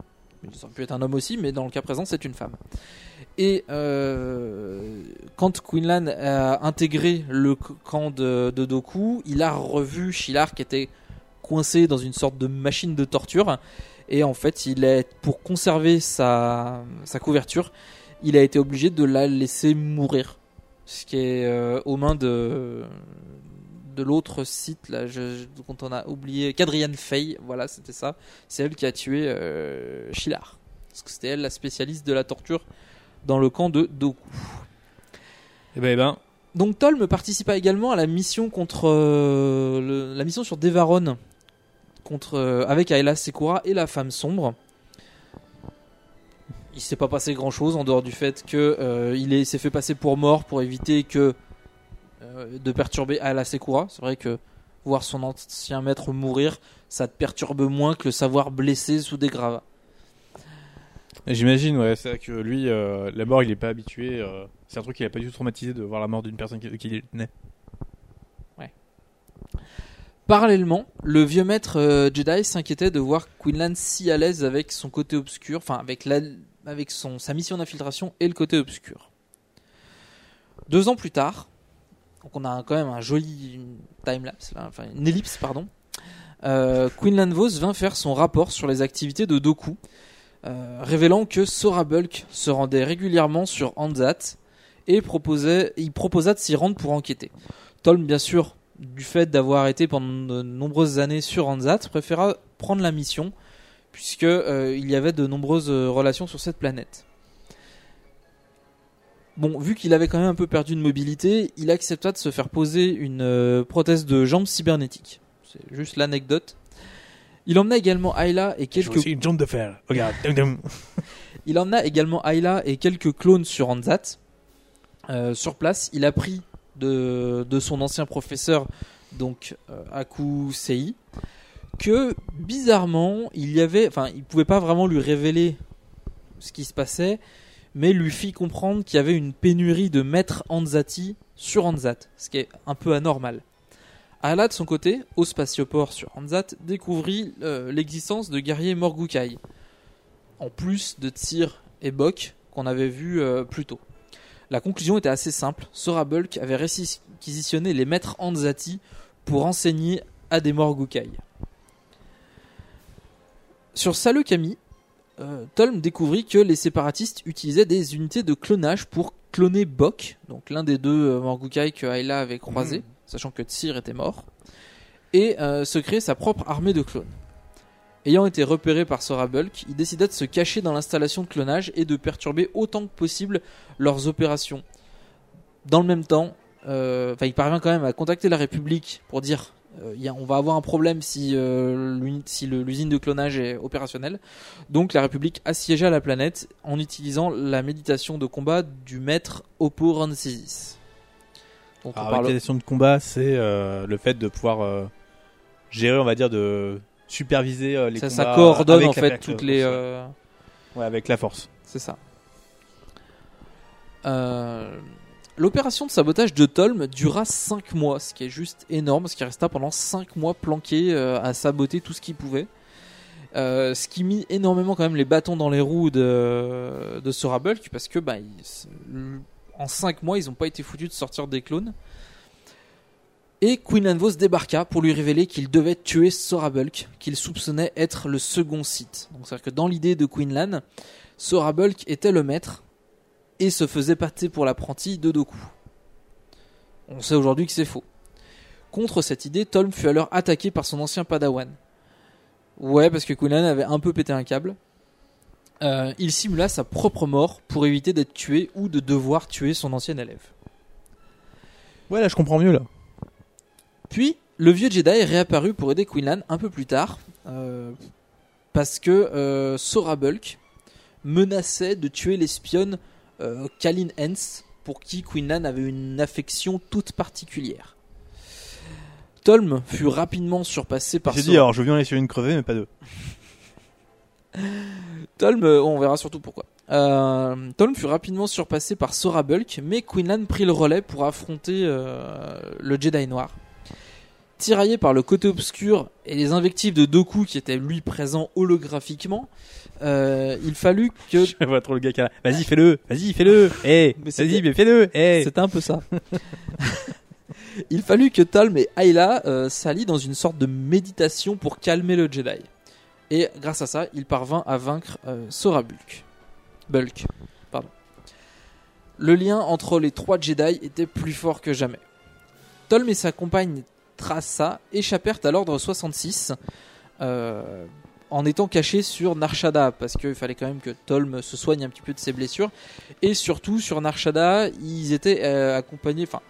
Ça aurait pu être un homme aussi, mais dans le cas présent, c'est une femme. Et euh, quand Quinlan a intégré le camp de, de Doku, il a revu Shilar qui était coincé dans une sorte de machine de torture. Et en fait, il est pour conserver sa, sa couverture, il a été obligé de la laisser mourir. Ce qui est euh, aux mains de, de l'autre site, là, je, je- dont on a oublié, Cadrian Fay, voilà, c'était ça. C'est elle qui a tué euh, Shilar. Parce que c'était elle la spécialiste de la torture dans le camp de Doku.
Eh ben, eh ben,
Donc Tolm participa également à la mission contre euh, le- la mission sur Devaron contre euh, avec Ayla Sekura et la femme sombre. Il s'est pas passé grand chose en dehors du fait que euh, il est- s'est fait passer pour mort pour éviter que euh, de perturber Ayla Sekura. C'est vrai que voir son ancien maître mourir, ça te perturbe moins que le savoir blessé sous des gravats.
j'imagine, ouais, c'est vrai que lui, euh, la mort, il est pas habitué. euh, c'est un truc qu'il a pas du tout traumatisé de voir la mort d'une personne qui, qui naît.
Parallèlement, le vieux maître euh, Jedi s'inquiétait de voir Quinlan si à l'aise avec son côté obscur, avec, sa mission d'infiltration et le côté obscur. Deux ans plus tard, donc on a quand même un joli timelapse, enfin une ellipse, pardon. Euh, Quinlan Vos vint faire son rapport sur les activités de Doku, euh, révélant que Sora Bulk se rendait régulièrement sur Anzat et proposait, il proposa de s'y rendre pour enquêter. Tolm, bien sûr, du fait d'avoir été pendant de nombreuses années sur Anzat, préféra prendre la mission puisque euh, il y avait de nombreuses euh, relations sur cette planète. Bon, vu qu'il avait quand même un peu perdu de mobilité, il accepta de se faire poser une euh, prothèse de jambe cybernétique. C'est juste l'anecdote. Il emmena également Ayla et quelques
C'est une jambe de fer. Regarde.
il emmena également Ayla et quelques clones sur Anzat. Euh, sur place, il apprit de, son ancien professeur, donc euh, Aku Sei, que bizarrement, il y avait, enfin, il pouvait pas vraiment lui révéler ce qui se passait, mais lui fit comprendre qu'il y avait une pénurie de maîtres Anzati sur Anzat, ce qui est un peu anormal. Ayla, de son côté, au spatioport sur Anzat, découvrit euh, l'existence de guerriers Morgukai en plus de Tyr et Bok qu'on avait vu euh, plus tôt. La conclusion était assez simple. Sora Bulk avait réquisitionné les maîtres Anzati pour enseigner à des Morgukai. Sur Salukami, euh, Tolm découvrit que les séparatistes utilisaient des unités de clonage pour cloner Bok, donc l'un des deux euh, Morgukai que Ayla avait croisé, sachant que Tyr était mort, et euh, se créer sa propre armée de clones. Ayant été repéré par Sora Bulk, il décida de se cacher dans l'installation de clonage et de perturber autant que possible leurs opérations. Dans le même temps, euh, il parvient quand même à contacter la République pour dire euh, il y a- on va avoir un problème si, euh, si l'usine de clonage est opérationnelle. Donc la République assiégea la planète en utilisant la méditation de combat du maître Oppo Rancisis.
Alors,
parle-
la question de combat, c'est euh, le fait de pouvoir gérer, on va dire, de superviser euh, les
ça,
combats
ça coordonne en fait toutes les. euh,
Ouais, avec la force.
C'est ça. Euh, L'opération de sabotage de Tolm dura 5 mois, ce qui est juste énorme, ce qui resta pendant 5 mois planqué euh, à saboter tout ce qu'il pouvait. Euh, ce qui mit énormément quand même les bâtons dans les roues de, de Sora Bulk, parce que bah, ils- en 5 mois ils n'ont pas été foutus de sortir des clones. Et Queen Vos débarqua pour lui révéler qu'il devait tuer Sora Bulk, qu'il soupçonnait être le second site. Donc c'est-à-dire que dans l'idée de Queenlan, Sora Bulk était le maître et se faisait passer pour l'apprenti de Doku. On sait aujourd'hui que c'est faux. Contre cette idée, Tolm fut alors attaqué par son ancien padawan. Ouais, parce que Queenlan avait un peu pété un câble. Euh, il simula sa propre mort pour éviter d'être tué ou de devoir tuer son ancien élève.
Ouais, là, je comprends mieux, là.
Puis, le vieux Jedi est réapparu pour aider Quinlan un peu plus tard, euh, parce que euh, Sora Bulk menaçait de tuer l'espionne euh, Kalin Hens, pour qui Quinlan avait une affection toute particulière. Tolm fut rapidement surpassé par
J'ai
Sora-
dit, alors, je viens aller sur une crevée, mais pas deux.
Tolm, on verra surtout pourquoi. Euh, Tolm fut rapidement surpassé par Sora Bulk, mais Quinlan prit le relais pour affronter euh, le Jedi Noir. Tiraillé par le côté obscur et les invectives de Doku qui était lui présent holographiquement, euh, il fallut que
Je vois trop le gars qui a... Vas-y, fais-le Vas-y, fais-le Eh
Mais c'était-
Vas-y, mais fais-le Eh
C'était un peu ça. Il fallut que Tolm et Ayla euh, s'allient dans une sorte de méditation pour calmer le Jedi. Et grâce à ça, il parvint à vaincre euh, Sora Bulk. Bulk. Pardon. Le lien entre les trois Jedi était plus fort que jamais. Tolm et sa compagne Trassa échappèrent à l'ordre 66 euh, en étant cachés sur Narshada parce qu'il fallait quand même que Tolm se soigne un petit peu de ses blessures et surtout sur Narshada ils étaient euh, accompagnés enfin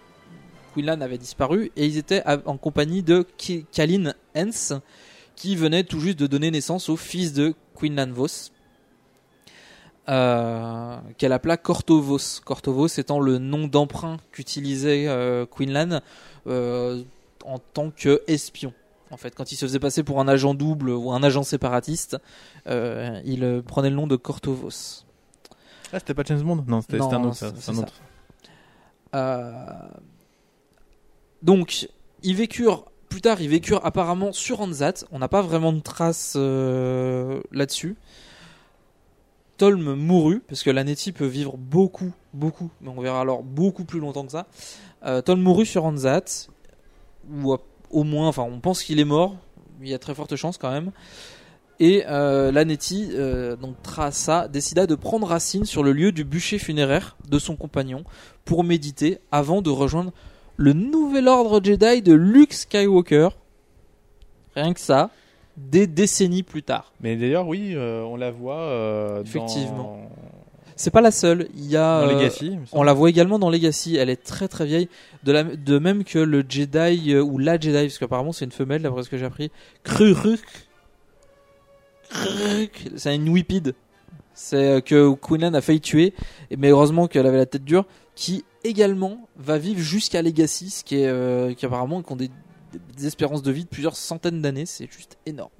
Quinlan avait disparu et ils étaient en compagnie de Kalin Hens qui venait tout juste de donner naissance au fils de Quinlan Vos euh, qu'elle appela Cortovos. Cortovos étant le nom d'emprunt qu'utilisait euh, Quinlan en tant qu'espion. En fait, quand il se faisait passer pour un agent double ou un agent séparatiste, euh, il euh, prenait le nom de Cortovos.
Ah, c'était pas James Bond? Non, c'était un autre, ça. un autre.
Euh, Donc, ils vécurent plus tard, ils vécurent apparemment sur Anzat. On n'a pas vraiment de traces euh, là-dessus. Tolm mourut, parce que l'Aneti peut vivre beaucoup, beaucoup, mais on verra alors beaucoup plus longtemps que ça. Euh, Tolm mourut sur Anzat, ou au moins, enfin, on pense qu'il est mort. Il y a très forte chance quand même. Et euh, l'Aneti, euh, donc Trassa, décida de prendre racine sur le lieu du bûcher funéraire de son compagnon pour méditer avant de rejoindre le nouvel ordre Jedi de Luke Skywalker. Rien que ça, des décennies plus tard.
Mais d'ailleurs, oui, euh, on la voit euh,
Effectivement. C'est pas la seule. Il y a
dans,
euh,
Legacy.
on la voit également dans Legacy. Elle est très très vieille, de, la, de même que le Jedi euh, ou la Jedi, parce qu'apparemment c'est une femelle d'après ce que j'ai appris. Kruruk. Kruruk. C'est une whippide. C'est euh, que Quinlan a failli tuer, mais heureusement qu'elle avait la tête dure, qui également va vivre jusqu'à Legacy, ce qui est euh, qui apparemment qui ont des, des espérances de vie de plusieurs centaines d'années. C'est juste énorme.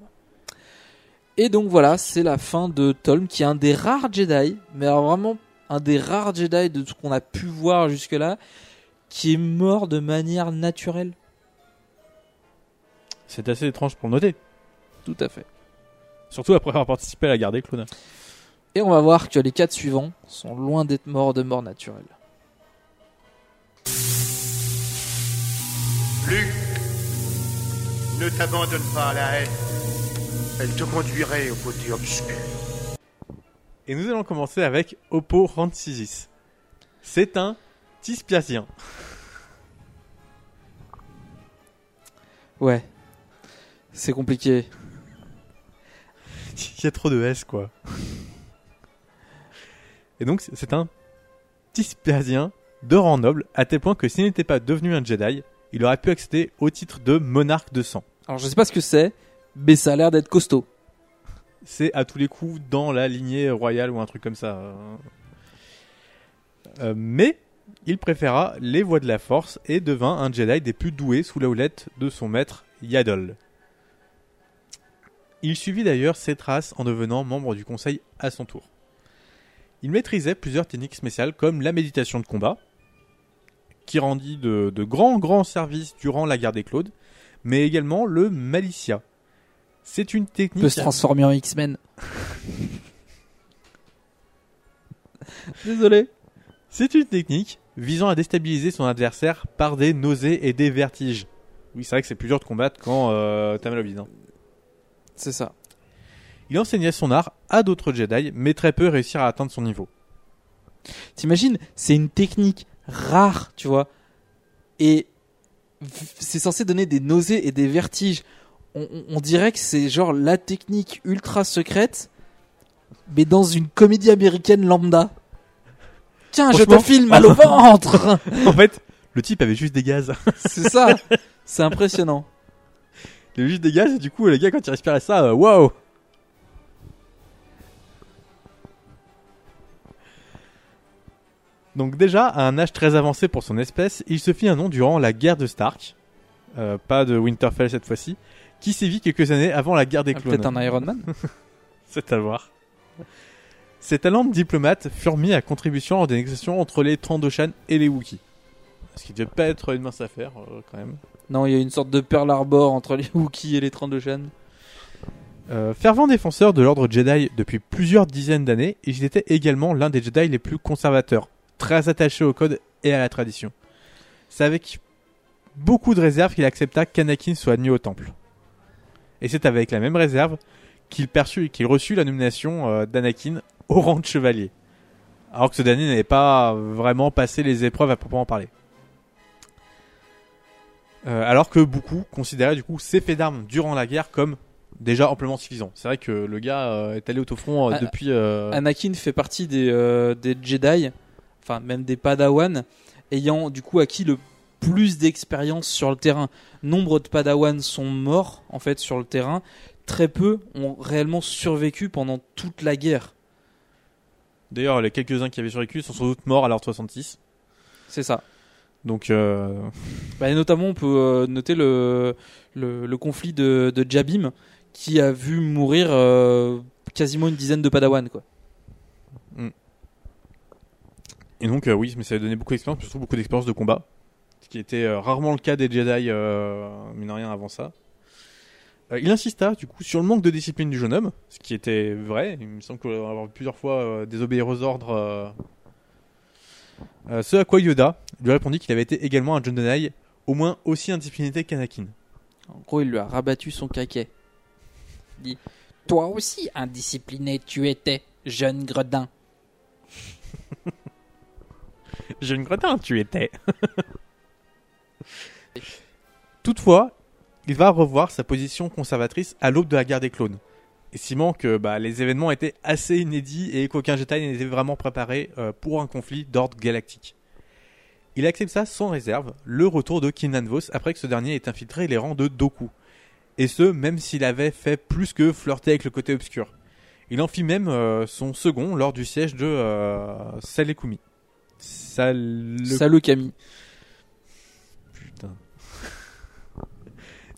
Et donc voilà, c'est la fin de Tolm, qui est un des rares Jedi, mais alors vraiment un des rares Jedi de ce qu'on a pu voir jusque-là, qui est mort de manière naturelle.
C'est assez étrange pour le noter.
Tout à fait.
Surtout après avoir participé à la guerre des clones.
Et on va voir que les quatre suivants sont loin d'être morts de mort naturelle.
Luc, ne t'abandonne pas à la haine. Elle te conduirait au côté obscur.
Et nous allons commencer avec Oppo Rancisis. C'est un Tispiasien.
Ouais. C'est compliqué.
Il y a trop de S, quoi. Et donc, c'est un Tispasien de rang noble, à tel point que s'il n'était pas devenu un Jedi, il aurait pu accéder au titre de monarque de sang.
Alors je sais pas ce que c'est, mais ça a l'air d'être costaud.
C'est à tous les coups dans la lignée royale ou un truc comme ça. Euh, mais il préféra les voies de la force et devint un Jedi des plus doués sous la houlette de son maître Yaddle. Il suivit d'ailleurs ses traces en devenant membre du conseil à son tour. Il maîtrisait plusieurs techniques spéciales comme la méditation de combat, qui rendit de, de grands grands services durant la guerre des Claudes, mais également le Malicia. C'est une technique...
peut se transformer en X-Men. Désolé.
C'est une technique visant à déstabiliser son adversaire par des nausées et des vertiges. Oui, c'est vrai que c'est plus dur de combattre quand euh, t'as mal au bide.
C'est ça.
Il enseignait son art à d'autres Jedi, mais très peu réussirent à atteindre son niveau.
T'imagines, c'est une technique rare, tu vois. Et c'est censé donner des nausées et des vertiges. On, dirait que c'est genre la technique ultra secrète, mais dans une comédie américaine lambda. Tiens, je te file mal au ventre
en fait, le type avait juste des gaz.
C'est ça C'est impressionnant.
Il avait juste des gaz et du coup, les gars, quand ils respiraient ça, euh, waouh Donc déjà, à un âge très avancé pour son espèce, il se fit un nom durant la guerre de Stark, euh, pas de Winterfell cette fois-ci, qui sévit quelques années avant la guerre des clones.
Peut-être un Iron Man
C'est à voir. Ses talents de diplomate furent mis à contribution lors des négociations entre les Trandoshan et les Wookiees. Ce qui devait pas être une mince affaire, euh, quand même.
Non, il y a une sorte de Pearl Harbor entre les Wookiees et les Trandoshan.
Euh, fervent défenseur de l'ordre Jedi depuis plusieurs dizaines d'années, il était également l'un des Jedi les plus conservateurs, très attaché au code et à la tradition. C'est avec beaucoup de réserve qu'il accepta qu'Anakin soit admis au temple. Et c'est avec la même réserve qu'il perçut qu'il reçut la nomination euh, d'Anakin au rang de chevalier. Alors que ce dernier n'avait pas vraiment passé les épreuves à proprement parler. Euh, alors que beaucoup considéraient du coup ses faits d'armes durant la guerre comme déjà amplement suffisants. C'est vrai que le gars euh, est allé au front euh, depuis.
Anakin fait partie des, des Jedi, enfin même des Padawan, ayant du coup acquis le plus d'expérience sur le terrain. Nombre de Padawan sont morts en fait sur le terrain. Très peu ont réellement survécu pendant toute la guerre.
D'ailleurs, les quelques-uns qui avaient survécu sont sans doute morts à l'heure 66.
C'est ça.
Donc, euh,
Bah, et notamment, on peut euh, noter le, le, le conflit de, de Jabim qui a vu mourir euh, quasiment une dizaine de Padawan. Quoi.
et donc euh, oui, mais ça a donné beaucoup d'expérience, surtout beaucoup d'expérience de combat, qui était euh, rarement le cas des Jedi, euh, mine rien, avant ça. Euh, il insista du coup sur le manque de discipline du jeune homme, ce qui était vrai. Il me semble qu'on avoir plusieurs fois désobéir aux ordres. ce à quoi Yoda lui répondit qu'il avait été également un Jedi, au moins aussi indiscipliné qu'Anakin.
En gros, il lui a rabattu son caquet. Il dit Toi aussi, indiscipliné, tu étais, jeune gredin.
Jeune gredin, tu étais. Toutefois, il va revoir sa position conservatrice à l'aube de la guerre des clones, estimant que bah, les événements étaient assez inédits et qu'aucun Jedi n'était vraiment préparé euh, pour un conflit d'ordre galactique. Il accepta sans réserve le retour de Kinnan Vos après que ce dernier ait infiltré les rangs de Doku. Et ce, même s'il avait fait plus que flirter avec le côté obscur. Il en fit même euh, son second lors du siège de euh, Salekumi. Sal
Camille.
Putain.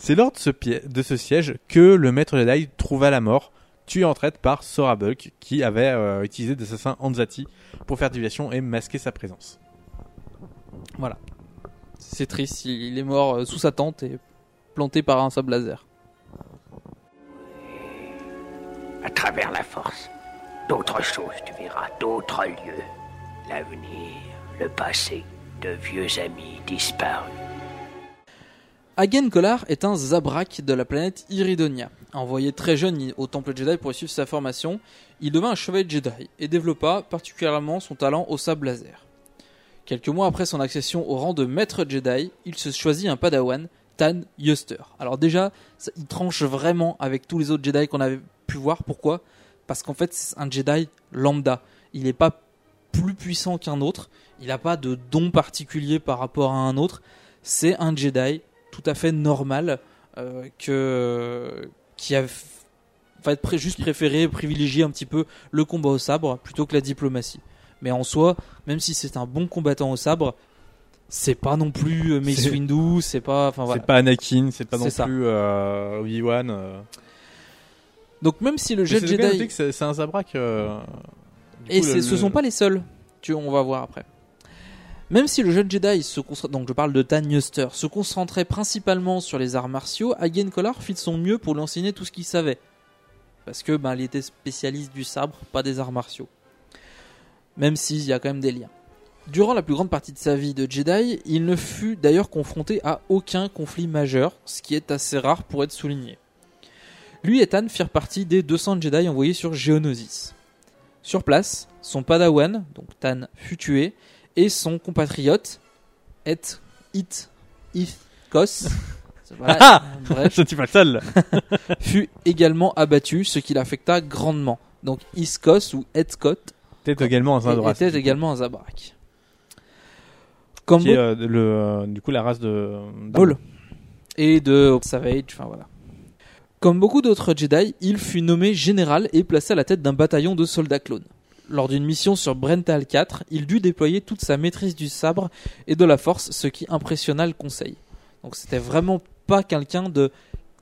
C'est lors de ce, pi- de ce siège que le maître Jedi trouva la mort, tué en traite par Sora Bulk, qui avait euh, utilisé des assassins Anzati pour faire déviation et masquer sa présence.
Voilà. C'est triste, il il est mort euh, sous sa tente et planté par un sable laser.
À travers la force, d'autres choses tu verras, d'autres lieux. L'avenir, le passé, de vieux amis disparus.
Hagen Kolar est un Zabrak de la planète Iridonia. Envoyé très jeune au temple Jedi pour y suivre sa formation, il devint un chevalier Jedi et développa particulièrement son talent au sable laser. Quelques mois après son accession au rang de maître Jedi, il se choisit un padawan, Tan Yuster. Alors déjà, il tranche vraiment avec tous les autres Jedi qu'on avait pu voir. Pourquoi? Parce qu'en fait, c'est un Jedi lambda. Il n'est pas plus puissant qu'un autre. Il n'a pas de don particulier par rapport à un autre. C'est un Jedi tout à fait normal euh, que qui a va être pré- juste préféré privilégier un petit peu le combat au sabre plutôt que la diplomatie. Mais en soi, même si c'est un bon combattant au sabre, c'est pas non plus euh, Mace Windu, c'est pas enfin voilà.
C'est pas Anakin, c'est pas non
ça.
plus euh, Obi-Wan. euh.
Donc même si le jet Jedi
c'est un Zabrak. euh,
Et
coup, le-
ce
le-
sont pas les seuls. Tu, on va voir après. Même si le jeune Jedi se concentrait principalement sur les arts martiaux, Hagen Collar fit de son mieux pour lui enseigner tout ce qu'il savait. Parce que ben, il était spécialiste du sabre, pas des arts martiaux. Même s'il y a quand même des liens. Durant la plus grande partie de sa vie de Jedi, il ne fut d'ailleurs confronté à aucun conflit majeur, ce qui est assez rare pour être souligné. Lui et Tan firent partie des 200 Jedi envoyés sur Geonosis. Sur place, son padawan, donc Tan, fut tué, et son compatriote, Et It If Kos, voilà,
Ah
bref,
Je ne suis pas le seul.
fut également abattu, ce qui l'affecta grandement. Donc Iskos ou Etkot
Peut-être également un Zabrak.
était également un Zabrak. Comme
Qui est
beau-
euh, le, euh, du coup la race de.
Maul et de Savage, enfin voilà. Comme beaucoup d'autres Jedi, il fut nommé général et placé à la tête d'un bataillon de soldats clones. Lors d'une mission sur Brental 4, il dut déployer toute sa maîtrise du sabre et de la force, ce qui impressionna le conseil. Donc c'était vraiment pas quelqu'un de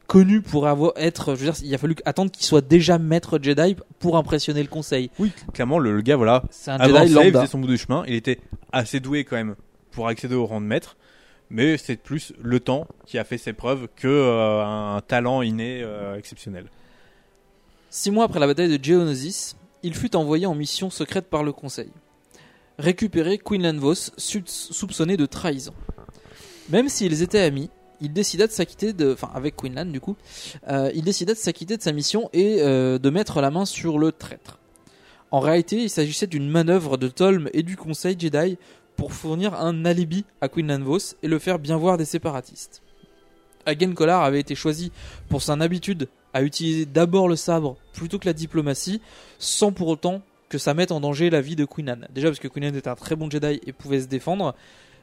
connu pour avoir être, je veux dire, il a fallu attendre qu'il soit déjà maître Jedi pour impressionner le conseil.
Oui, clairement le, le gars voilà.
C'est un
Avançait,
Jedi
il
lambda.
faisait son bout du chemin. Il était assez doué quand même pour accéder au rang de maître. Mais c'est plus le temps qui a fait ses preuves que euh, un talent inné euh, exceptionnel.
Six mois après la bataille de Geonosis, il fut envoyé en mission secrète par le Conseil. Récupérer Quinlan Vos, sou- soupçonné de trahison. Même s'ils étaient amis, il décida de s'acquitter de, enfin avec Quinlan du coup, euh, il décida de s'acquitter de sa mission et euh, de mettre la main sur le traître. En réalité, il s'agissait d'une manœuvre de Tolm et du Conseil Jedi pour fournir un alibi à Quinlan Vos et le faire bien voir des séparatistes. Hagen Collar avait été choisi pour son habitude à utiliser d'abord le sabre plutôt que la diplomatie, sans pour autant que ça mette en danger la vie de Quinlan. Déjà parce que Quinlan était un très bon Jedi et pouvait se défendre,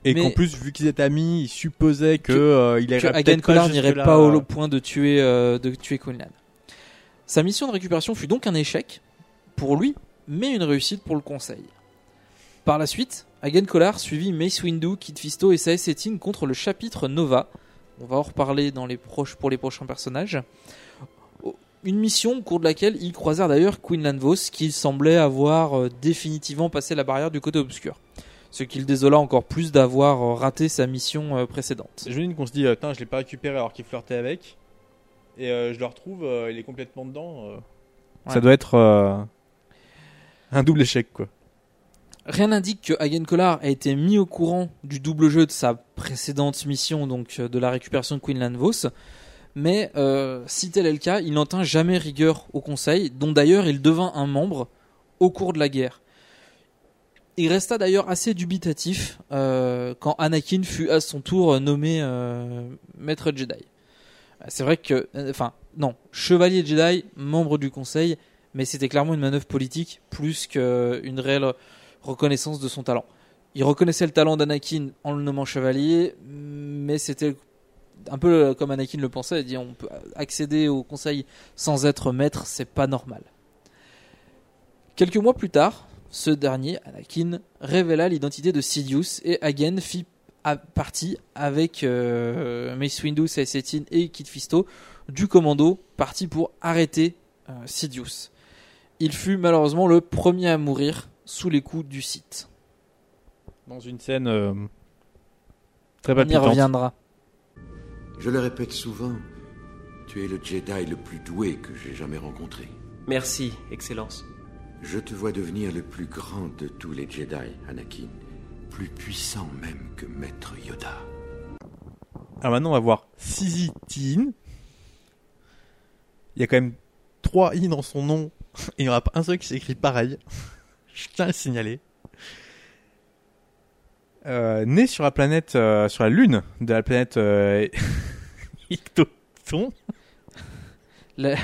Et qu'en plus, vu qu'ils étaient amis, il supposait que,
Que-
euh, il
Hagen n'irait pas au point de tuer, euh, de tuer Quinlan. Sa mission de récupération fut donc un échec pour lui, mais une réussite pour le Conseil. Par la suite, Hagen Collar suivit Mace Windu, Kit Fisto et Sae Settin contre le chapitre Nova. On va en reparler dans les proches, pour les prochains personnages. Une mission au cours de laquelle ils croisèrent d'ailleurs Quinlan Vos, qui semblait avoir euh, définitivement passé la barrière du côté obscur. Ce qui le désola encore plus d'avoir euh, raté sa mission euh, précédente.
J'imagine qu'on se dit, euh, Tain, je l'ai pas récupéré alors qu'il flirtait avec. Et euh, je le retrouve, euh, il est complètement dedans. euh.
Ouais.
Ça doit être euh, un double échec, quoi.
Rien n'indique que Hagen Collar a été mis au courant du double jeu de sa précédente mission, donc de la récupération de Quinlan Vos. Mais euh, si tel est le cas, il n'en jamais rigueur au Conseil, dont d'ailleurs il devint un membre au cours de la guerre. Il resta d'ailleurs assez dubitatif euh, quand Anakin fut à son tour nommé euh, maître Jedi. C'est vrai que, enfin, non, chevalier Jedi, membre du Conseil, mais c'était clairement une manœuvre politique plus qu'une réelle reconnaissance de son talent. Il reconnaissait le talent d'Anakin en le nommant chevalier, mais c'était un peu comme Anakin le pensait, il dit on peut accéder au conseil sans être maître, c'est pas normal. Quelques mois plus tard, ce dernier, Anakin, révéla l'identité de Sidious et Hagen fit partie avec euh, Mace Windu, Sae Settin et Kit Fisto du commando parti pour arrêter euh, Sidious. Il fut malheureusement le premier à mourir sous les coups du site.
Dans une scène euh, très
On y
palpitante.
reviendra.
Je le répète souvent, tu es le Jedi le plus doué que j'ai jamais rencontré.
Merci, Excellence.
Je te vois devenir le plus grand de tous les Jedi, Anakin. Plus puissant même que Maître Yoda.
Alors maintenant, on va voir Sisi Tiin. Il y a quand même trois i dans son nom et il n'y aura pas un seul qui s'écrit pareil. Je tiens à le signaler. Euh, né sur la planète, euh, sur la lune de la planète euh, Ictoton.
Le-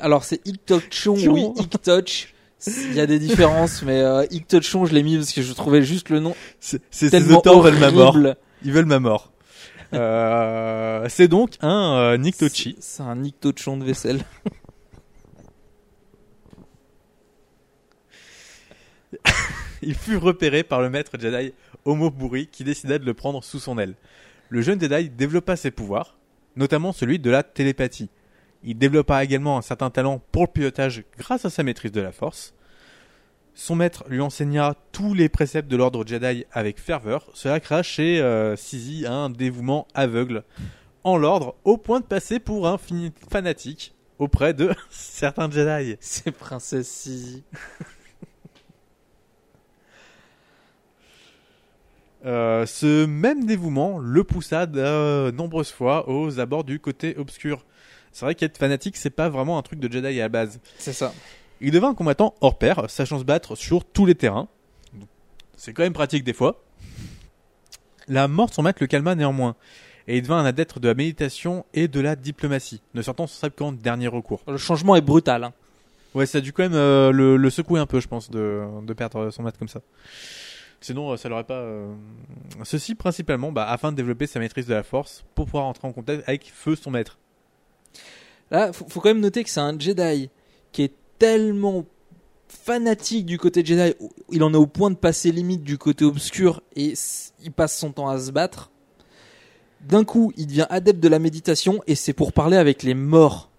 alors c'est Iktochon
Chon.
oui Iktoch. Il y a des différences, mais euh, Ictochon, je l'ai mis parce que je trouvais juste le nom
C'est ces
tellement
auteurs veulent ma mort.
horrible.
Ils veulent ma mort. Euh, c'est donc un euh.
C'est un Ictochon de vaisselle.
Il fut repéré par le maître Jedi Omoburi qui décida de le prendre sous son aile. Le jeune Jedi développa ses pouvoirs, notamment celui de la télépathie. Il développa également un certain talent pour le pilotage grâce à sa maîtrise de la force. Son maître lui enseigna tous les préceptes de l'ordre Jedi avec ferveur. Cela créa chez euh, Sizi un dévouement aveugle en l'ordre au point de passer pour un fanatique auprès de certains Jedi.
C'est Princesse Sisi.
Euh, ce même dévouement le poussa de nombreuses fois aux abords du côté obscur. C'est vrai qu'être fanatique, c'est pas vraiment un truc de Jedi à la base.
C'est ça.
Il devint un combattant hors pair, sachant se battre sur tous les terrains. C'est quand même pratique des fois. La mort de son maître le calma néanmoins, et il devint un adepte de la méditation et de la diplomatie, ne sortant son sabre qu'en dernier recours.
Le changement est brutal. hein.
Ouais, ça a dû quand même euh, le, le secouer un peu, je pense, de, de perdre son maître comme ça. Sinon, euh, ça l'aurait pas. euh, Ceci principalement bah, afin de développer sa maîtrise de la force pour pouvoir entrer en contact avec feu son maître.
Là, faut, faut quand même noter que c'est un Jedi qui est tellement fanatique du côté Jedi, il en est au point de passer limite du côté obscur et il passe son temps à se battre. D'un coup, il devient adepte de la méditation et c'est pour parler avec les morts.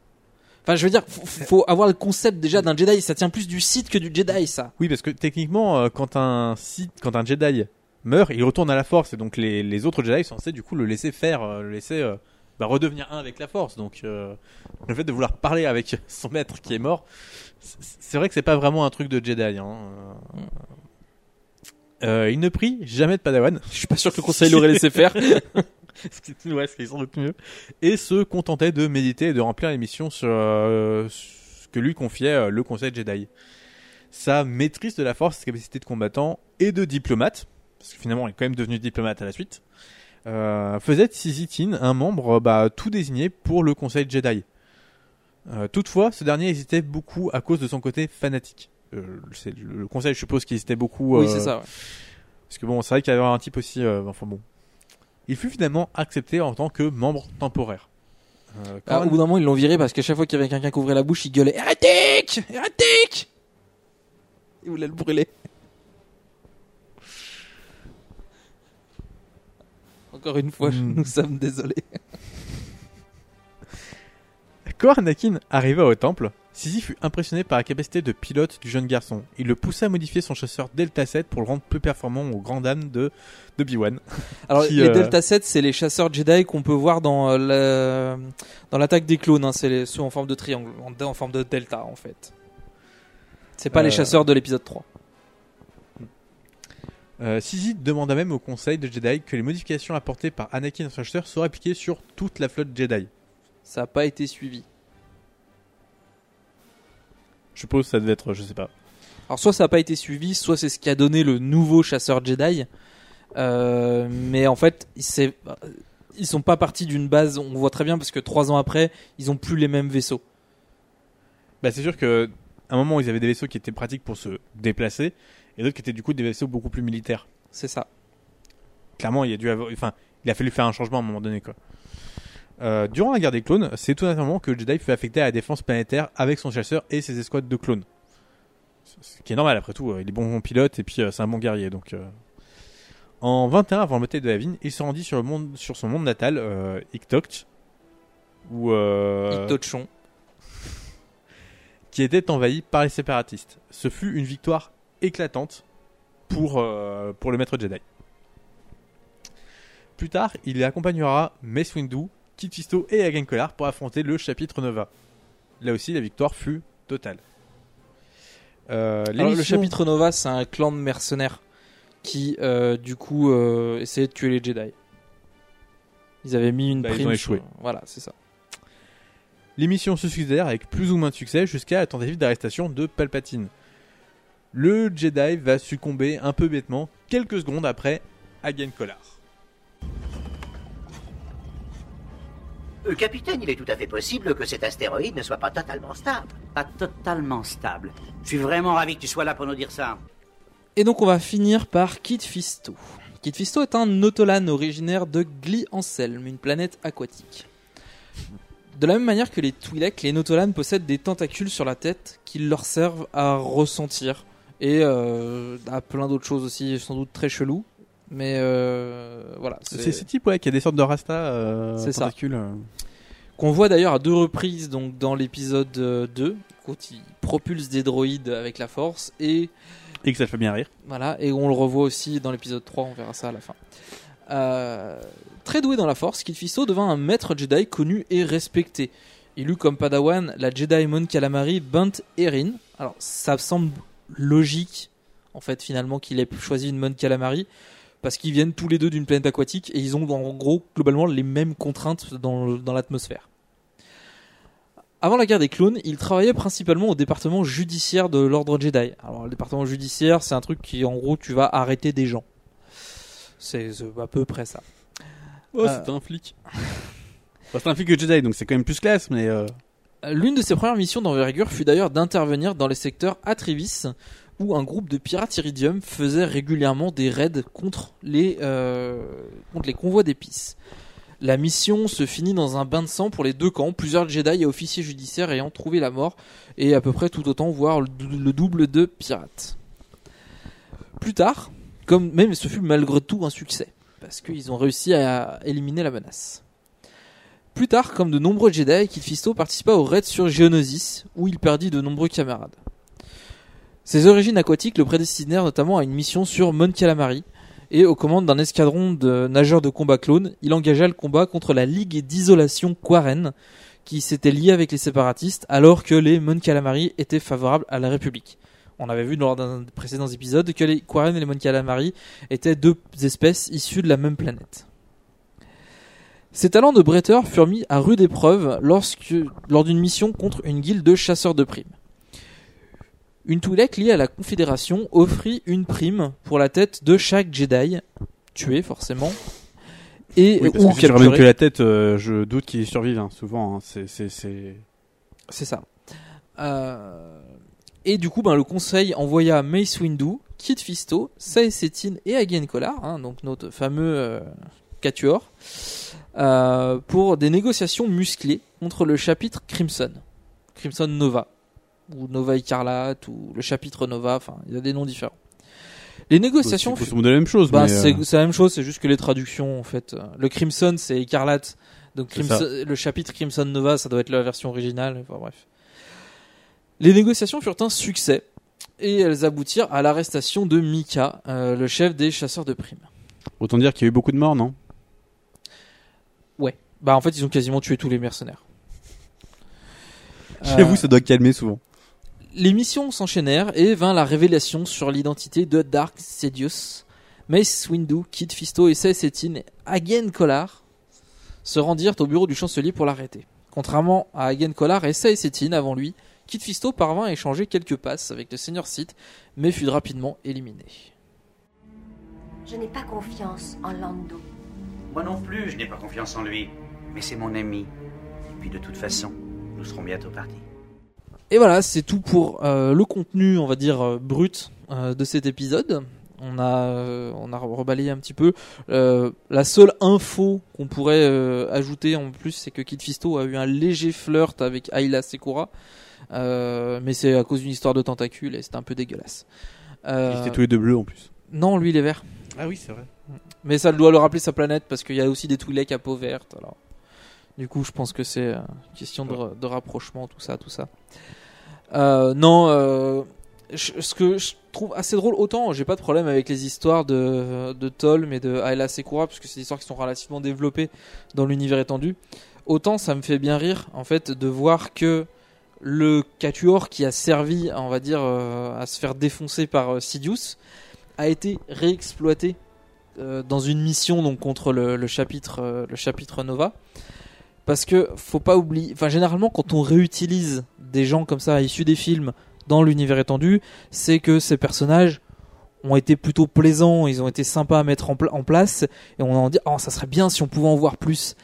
Enfin, je veux dire, faut, faut avoir le concept déjà d'un Jedi. Ça tient plus du Sith que du Jedi, ça.
Oui, parce que techniquement, euh, quand un Sith, quand un Jedi meurt, il retourne à la Force, et donc les, les autres Jedi sont censés du coup le laisser faire, euh, le laisser euh, bah, redevenir un avec la Force. Donc euh, le fait de vouloir parler avec son maître qui est mort, c'est vrai que c'est pas vraiment un truc de Jedi. Hein. Euh, il ne prit jamais de Padawan.
Je suis pas sûr que le conseil l'aurait laissé faire.
ce qui, ouais, ce qui est sans doute mieux. Et se contentait de méditer et de remplir les missions sur euh, ce que lui confiait euh, le Conseil Jedi. Sa maîtrise de la force, sa capacité de combattant et de diplomate, parce que finalement il est quand même devenu diplomate à la suite, euh, faisait de Sizitin un membre bah, tout désigné pour le Conseil Jedi. Euh, toutefois, ce dernier hésitait beaucoup à cause de son côté fanatique. Euh, c'est- le, Conseil, je suppose qu'il hésitait beaucoup.
Oui, c'est ça. ouais.
parce que bon, c'est vrai qu'il y avait un type aussi. enfin bon. Il fut finalement accepté en tant que membre temporaire. Euh,
Ah,
quand-
au bout d'un moment, ils l'ont viré parce qu'à chaque fois qu'il y avait quelqu'un qui ouvrait la bouche, il gueulait Hérétique Hérétique Il voulait le brûler. Encore une fois,
Hmm.
nous sommes désolés.
Quand Anakin arriva au temple, Sisi fut impressionné par la capacité de pilote du jeune garçon. Il le poussa à modifier son chasseur Delta 7 pour le rendre plus performant aux grandes dames de, de Obi-Wan.
Alors,
Qui,
les
euh,
Delta 7, c'est les chasseurs Jedi qu'on peut voir dans euh, la- dans l'attaque des clones. hein. C'est ceux en forme de triangle, en, en forme de delta, en fait. C'est pas
Euh,
les chasseurs de l'épisode 3.
Euh, Sisi demanda même au conseil de Jedi que les modifications apportées par Anakin chasseur soient appliquées sur toute la flotte Jedi.
Ça n'a pas été suivi.
Je suppose que ça devait être, je sais pas.
Alors soit ça n'a pas été suivi, soit c'est ce qui a donné le nouveau chasseur Jedi. Euh, mais en fait, c'est ils sont pas partis d'une base. On voit très bien parce que trois ans après, ils ont plus les mêmes vaisseaux.
Bah, c'est sûr que à un moment ils avaient des vaisseaux qui étaient pratiques pour se déplacer et d'autres qui étaient du coup des vaisseaux beaucoup plus militaires.
C'est ça.
Clairement, il a dû avoir, enfin, il a fallu faire un changement à un moment donné quoi. Euh, durant la guerre des clones, c'est tout naturellement que le Jedi fut affecté à la défense planétaire avec son chasseur et ses escouades de clones. Ce qui est normal après tout, euh, il est bon pilote et puis euh, c'est un bon guerrier donc. euh. En 21 avant le bataille de Yavin, il se rendit sur, le monde, sur son monde natal, euh, euh,
Ictochon.
qui était envahi par les séparatistes. Ce fut une victoire éclatante pour, pour le maître Jedi. Plus tard, il accompagnera Mace Windu, Kit Fisto et Agen Kolar pour affronter le chapitre Nova. Là aussi, la victoire fut totale. Euh,
Alors, le chapitre Nova, c'est un clan de mercenaires qui, euh, du coup, euh, essayait de tuer les Jedi. Ils avaient mis une
Bah, ils
prime.
ont
sur-
échoué.
Voilà, c'est ça.
L'émission se succédèrent avec plus ou moins de succès jusqu'à la tentative d'arrestation de Palpatine. Le Jedi va succomber un peu bêtement quelques secondes après Agen Kolar.
Euh, capitaine, il est tout à fait possible que cet astéroïde ne soit pas totalement stable.
Pas totalement stable. Je suis vraiment ravi que tu sois là pour nous dire ça.
Et donc on va finir par Kid Fisto. Kid Fisto est un Nautolan originaire de Gli-Anselme, une planète aquatique. De la même manière que les Twi'lek, les Nautolan possèdent des tentacules sur la tête qui leur servent à ressentir et euh, à plein d'autres choses aussi, sans doute très chelou. Mais euh, voilà.
C'est ce type ouais, qui a des sortes de rasta euh,
C'est ça.
euh.
qu'on voit d'ailleurs à deux reprises donc dans l'épisode euh, 2 quand il propulse des droïdes avec la force et
Et que ça le fait bien rire.
voilà et on le revoit aussi dans l'épisode 3 on verra ça à la fin Euh, très doué dans la force Kit Fisto devint un maître Jedi connu et respecté il eut comme padawan la Jedi Mon Calamari Bant Erin alors ça semble logique en fait finalement qu'il ait choisi une Mon Calamari parce qu'ils viennent tous les deux d'une planète aquatique et ils ont en gros globalement les mêmes contraintes dans, l'atmosphère. Avant la guerre des clones, il travaillait principalement au département judiciaire de l'ordre Jedi. Alors le département judiciaire, c'est un truc qui en gros tu vas arrêter des gens. C'est à peu près ça.
Oh,
Euh,
c'était un flic. C'est un flic Jedi, donc c'est quand même plus classe, mais. euh,
L'une de ses premières missions d'envergure fut d'ailleurs d'intervenir dans les secteurs Atrivis, où un groupe de pirates iridium faisait régulièrement des raids contre les, euh, contre les convois d'épices. La mission se finit dans un bain de sang pour les deux camps, plusieurs Jedi et officiers judiciaires ayant trouvé la mort, et à peu près tout autant, voire le dou- le double de pirates. Plus tard, comme même ce fut malgré tout un succès, parce qu'ils ont réussi à éliminer la menace. Plus tard, comme de nombreux Jedi, Kit Fisto participa au raid sur Geonosis, où il perdit de nombreux camarades. Ses origines aquatiques le prédestinèrent notamment à une mission sur Mon Calamari, et aux commandes d'un escadron de nageurs de combat clones, il engagea le combat contre la Ligue d'isolation Quaren, qui s'était liée avec les séparatistes, alors que les Mon Calamari étaient favorables à la République. On avait vu lors d'un précédent épisode que les Quaren et les Mon Calamari étaient deux espèces issues de la même planète. Ses talents de bretteur furent mis à rude épreuve lorsque, lors d'une mission contre une guilde de chasseurs de primes. Une Twi'lek liée à la Confédération offrit une prime pour la tête de chaque Jedi, tué forcément, et
Oui, parce
ou
que si tu ramènes
capturé.
que la tête, euh, je doute qu'il survive, hein, souvent. hein, c'est, c'est, c'est...
C'est ça. Euh, Et du coup, ben, le conseil envoya Mace Windu, Kit Fisto, Sae Settin et Agen Kolar, hein, donc notre fameux euh, quatuor, euh, pour des négociations musclées contre le chapitre Crimson. Crimson Nova, ou Nova Écarlate, ou le chapitre Nova, enfin, il y a des noms différents. Les négociations...
C'est grosso modo la même chose,
Bah, c'est
euh,
c'est la même chose, c'est juste que les traductions, en fait. euh, Le Crimson, c'est Écarlate. Donc
C'est
Crimson- le chapitre Crimson Nova, ça doit être la version originale. Enfin bref. Les négociations furent un succès et elles aboutirent à l'arrestation de Mika, euh, le chef des chasseurs de primes.
Autant dire qu'il y a eu beaucoup de morts, non?
Ouais. Bah en fait, ils ont quasiment tué tous les mercenaires.
J'avoue,
Euh,
ça doit calmer souvent.
Les missions s'enchaînèrent et vint la révélation sur l'identité de Dark Sidious. Mace Windu, Kid Fisto et Sae Settin et Hagen Kolar se rendirent au bureau du chancelier pour l'arrêter. Contrairement à Hagen Kolar et Sae Settin avant lui, Kid Fisto parvint à échanger quelques passes avec le seigneur Sith, mais fut rapidement éliminé.
Je n'ai pas confiance en Lando.
Moi non plus, je n'ai pas confiance en lui. Mais c'est mon ami. Et puis de toute façon, nous serons bientôt partis.
Et voilà, c'est tout pour euh, le contenu, on va dire, euh, brut euh, de cet épisode. On a, euh, on a rebalayé un petit peu. Euh, la seule info qu'on pourrait euh, ajouter en plus, c'est que Kid Fisto a eu un léger flirt avec Ayla Sekura. Euh, mais c'est à cause d'une histoire de tentacules et c'était un peu dégueulasse. Euh,
Ils étaient tous les deux bleus en plus.
Non, lui il est vert.
Ah oui, c'est vrai.
Mais ça doit le rappeler sa planète parce qu'il y a aussi des Twi'lek à peau verte. Alors, du coup, je pense que c'est euh, une question de rapprochement, tout ça, tout ça. Euh, non, euh, ce que je trouve assez drôle, autant j'ai pas de problème avec les histoires de, de Tolm et de Ayla Sekura parce que c'est des histoires qui sont relativement développées dans l'univers étendu. Autant ça me fait bien rire en fait de voir que le Quatuor qui a servi, on va dire, euh, à se faire défoncer par Sidious a été réexploité dans une mission donc contre le, chapitre le chapitre Nova parce que faut pas oublier enfin généralement quand on réutilise des gens comme ça issus des films dans l'univers étendu c'est que ces personnages ont été plutôt plaisants ils ont été sympas à mettre en, pla- en place et on en dit oh ça serait bien si on pouvait en voir plus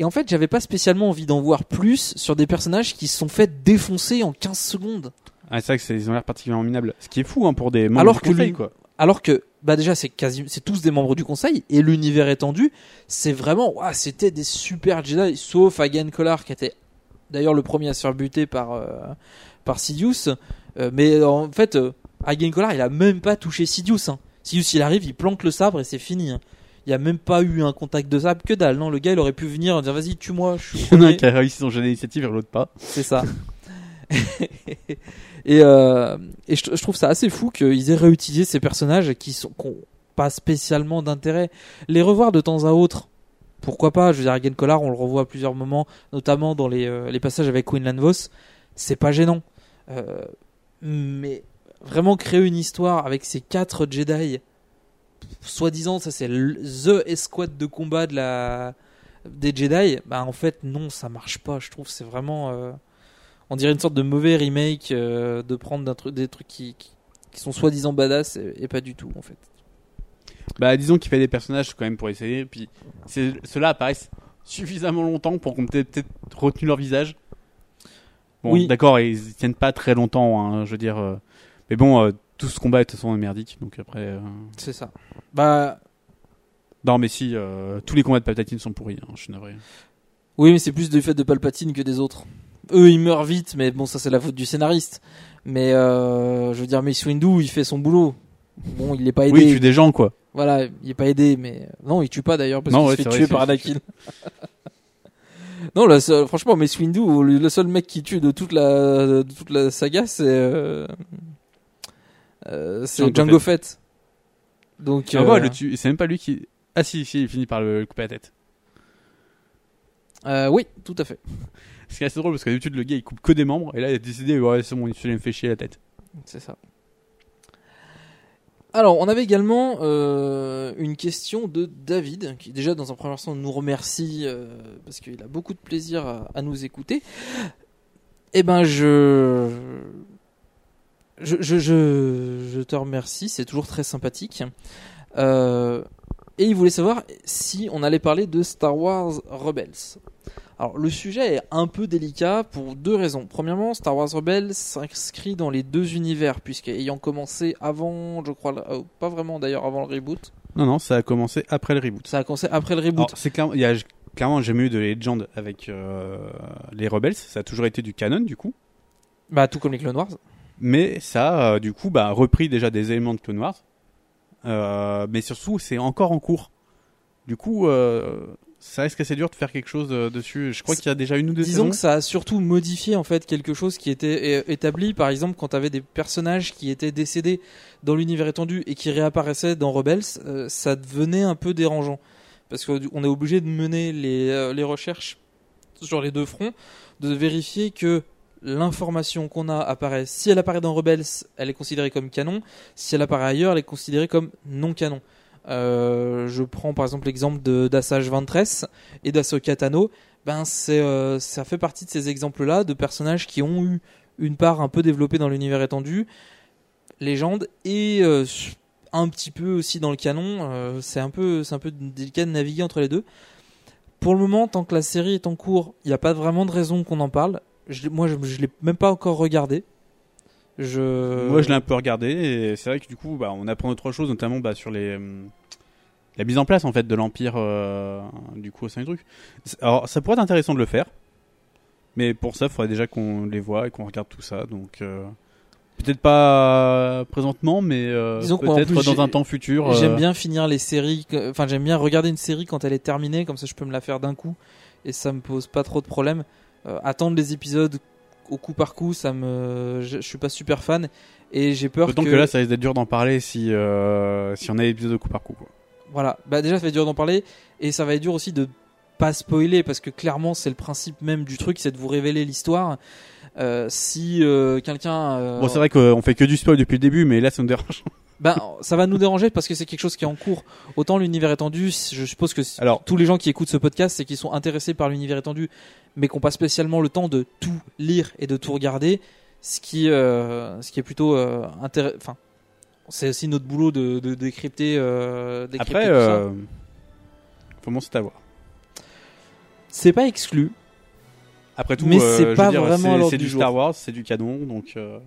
Et en fait, j'avais pas spécialement envie d'en voir plus sur des personnages qui se sont fait défoncer en 15 secondes.
Ah, c'est vrai que c'est- ils ont l'air particulièrement minables. Ce qui est fou hein, pour des membres
alors
du
que
conseil,
l'uni-
quoi.
alors que bah déjà c'est quasi c'est tous des membres du conseil et l'univers étendu c'est vraiment ouah, c'était des super Jedi sauf Hagen Collar qui était d'ailleurs le premier à se faire buter par euh, par Sidious Euh, mais en fait euh, Hagen Collar il a même pas touché Sidious hein. Sidious il arrive il planque le sabre et c'est fini hein. il y a même pas eu un contact de sabre que dalle non? Le gars il aurait pu venir dire vas-y tue-moi
Il y en a un qui a réussi son jeu d'initiative et l'autre pas.
C'est ça. et euh, je, trouve ça assez fou qu'ils aient réutilisé ces personnages qui sont pas spécialement d'intérêt. Les revoir de temps à autre, pourquoi pas? Je veux dire, Hagen Collar, on le revoit à plusieurs moments, notamment dans les, euh, passages avec Quinlan Vos. C'est pas gênant. Euh, mais vraiment créer une histoire avec ces quatre Jedi, soi-disant, ça c'est the escouade de combat de la des Jedi, bah en fait non, ça marche pas. Je trouve c'est vraiment, on dirait une sorte de mauvais remake euh, de prendre truc- des trucs qui, qui, qui sont soi-disant badass et, et pas du tout en fait.
Bah, disons qu'il fait des personnages quand même pour essayer. Puis ceux-là apparaissent suffisamment longtemps pour qu'on ait peut-être retenu leur visage. Bon,
Oui.
d'accord, ils tiennent pas très longtemps, hein, je veux dire. euh, mais bon, euh, tout ce combat de toute façon merdique, donc après. euh,
C'est ça. Bah
Non, mais si, tous les combats de Palpatine sont pourris, hein, je suis navré.
oui, mais c'est plus du fait de Palpatine que des autres. Eux, ils meurent vite, mais bon, ça c'est la faute du scénariste. Mais euh, je veux dire, Mace Windu, il fait son boulot. Bon, il est pas aidé.
Oui, il tue des gens, quoi.
Voilà, il est pas aidé, mais non, il tue pas d'ailleurs parce qu'il
ouais,
se fait
c'est
tuer
vrai,
par Anakin. non, là, franchement, Mace Windu, le, seul mec qui tue de toute la, de toute la saga, c'est euh, euh, Django Fett. Donc,
Ah,
euh,
ouais, c'est même pas lui qui. Ah, si, si, il finit par le couper la tête.
euh, oui, tout à fait.
Ce qui est assez drôle parce que d'habitude, le gars il coupe que des membres, et là il a décidé, ouais, c'est bon, il me fait chier la tête.
C'est ça. Alors, on avait également euh, une question de David, qui déjà dans un premier instant nous remercie euh, parce qu'il a beaucoup de plaisir à, nous écouter. Eh ben, je je, je, je, je te remercie, c'est toujours très sympathique. Euh, et il voulait savoir si on allait parler de Star Wars Rebels. Alors le sujet est un peu délicat pour deux raisons. Premièrement, Star Wars Rebels s'inscrit dans les deux univers, puisqu'ayant commencé avant, je crois, euh, pas vraiment d'ailleurs avant le reboot.
Non, non, ça a commencé après le reboot.
Ça a commencé après le reboot.
C'est clair, il y a clairement jamais eu de Legend avec euh, les Rebels, ça a toujours été du canon du coup.
Bah tout comme les Clone Wars.
Mais ça a euh, du coup bah, repris déjà des éléments de Clone Wars. Euh, mais surtout, c'est encore en cours. Du coup, ça risque assez dur de faire quelque chose euh, dessus? Je crois qu'il y a déjà une ou deux
Disons
saisons.
que ça a surtout modifié en fait quelque chose qui était é- établi. Par exemple, quand tu avais des personnages qui étaient décédés dans l'univers étendu et qui réapparaissaient dans Rebels, euh, ça devenait un peu dérangeant parce qu'on est obligé de mener les, euh, les recherches sur les deux fronts, de vérifier que l'information qu'on a apparaît. Si elle apparaît dans Rebels, elle est considérée comme canon. Si elle apparaît ailleurs, elle est considérée comme non canon. Euh, je prends par exemple l'exemple d'Assage Ventress et d'Ahsoka Tano. Ben c'est euh, ça fait partie de ces exemples-là de personnages qui ont eu une part un peu développée dans l'univers étendu, légende et euh, un petit peu aussi dans le canon. C'est un peu c'est un peu délicat de naviguer entre les deux. Pour le moment, tant que la série est en cours, il n'y a pas vraiment de raison qu'on en parle. Moi, je, je l'ai même pas encore regardé.
Moi, je l'ai un peu regardé et c'est vrai que du coup, bah, on apprend autre chose, notamment bah, sur les hum, la mise en place en fait de l'empire euh, du coup au sein du truc. Alors, ça pourrait être intéressant de le faire, mais pour ça, il faudrait déjà qu'on les voit et qu'on regarde tout ça. Donc, euh, peut-être pas présentement, mais euh, peut-être dans un temps futur.
J'aime bien finir les séries, que- enfin j'aime bien regarder une série quand elle est terminée, comme ça je peux me la faire d'un coup et ça me pose pas trop de problèmes. Euh, attendre les épisodes au coup par coup, ça me, je, je suis pas super fan et j'ai peur
D'autant que... là, ça risque d'être dur d'en parler si si on a l'épisode coup par coup. Quoi.
Voilà, bah déjà ça va être dur d'en parler et ça va être dur aussi de pas spoiler parce que clairement c'est le principe même du truc, c'est de vous révéler l'histoire. Euh, si euh, quelqu'un euh,
Bon, c'est vrai qu'on fait que du spoil depuis le début, mais là, ça nous dérange.
Ben, ça va nous déranger parce que c'est quelque chose qui est en cours. Autant l'univers étendu, je suppose que
Alors,
tous les gens qui écoutent ce podcast, c'est qu'ils sont intéressés par l'univers étendu, mais qui n'ont pas spécialement le temps de tout lire et de tout regarder, ce qui, ce qui est plutôt intéressant. Enfin, c'est aussi notre boulot de, de décrypter, euh, décrypter
Après,
tout
euh, bon, c'est à voir.
c'est pas exclu.
Après tout,
mais
euh,
c'est pas
dire,
vraiment
c'est-
du jour.
Star Wars, c'est du canon, donc. euh,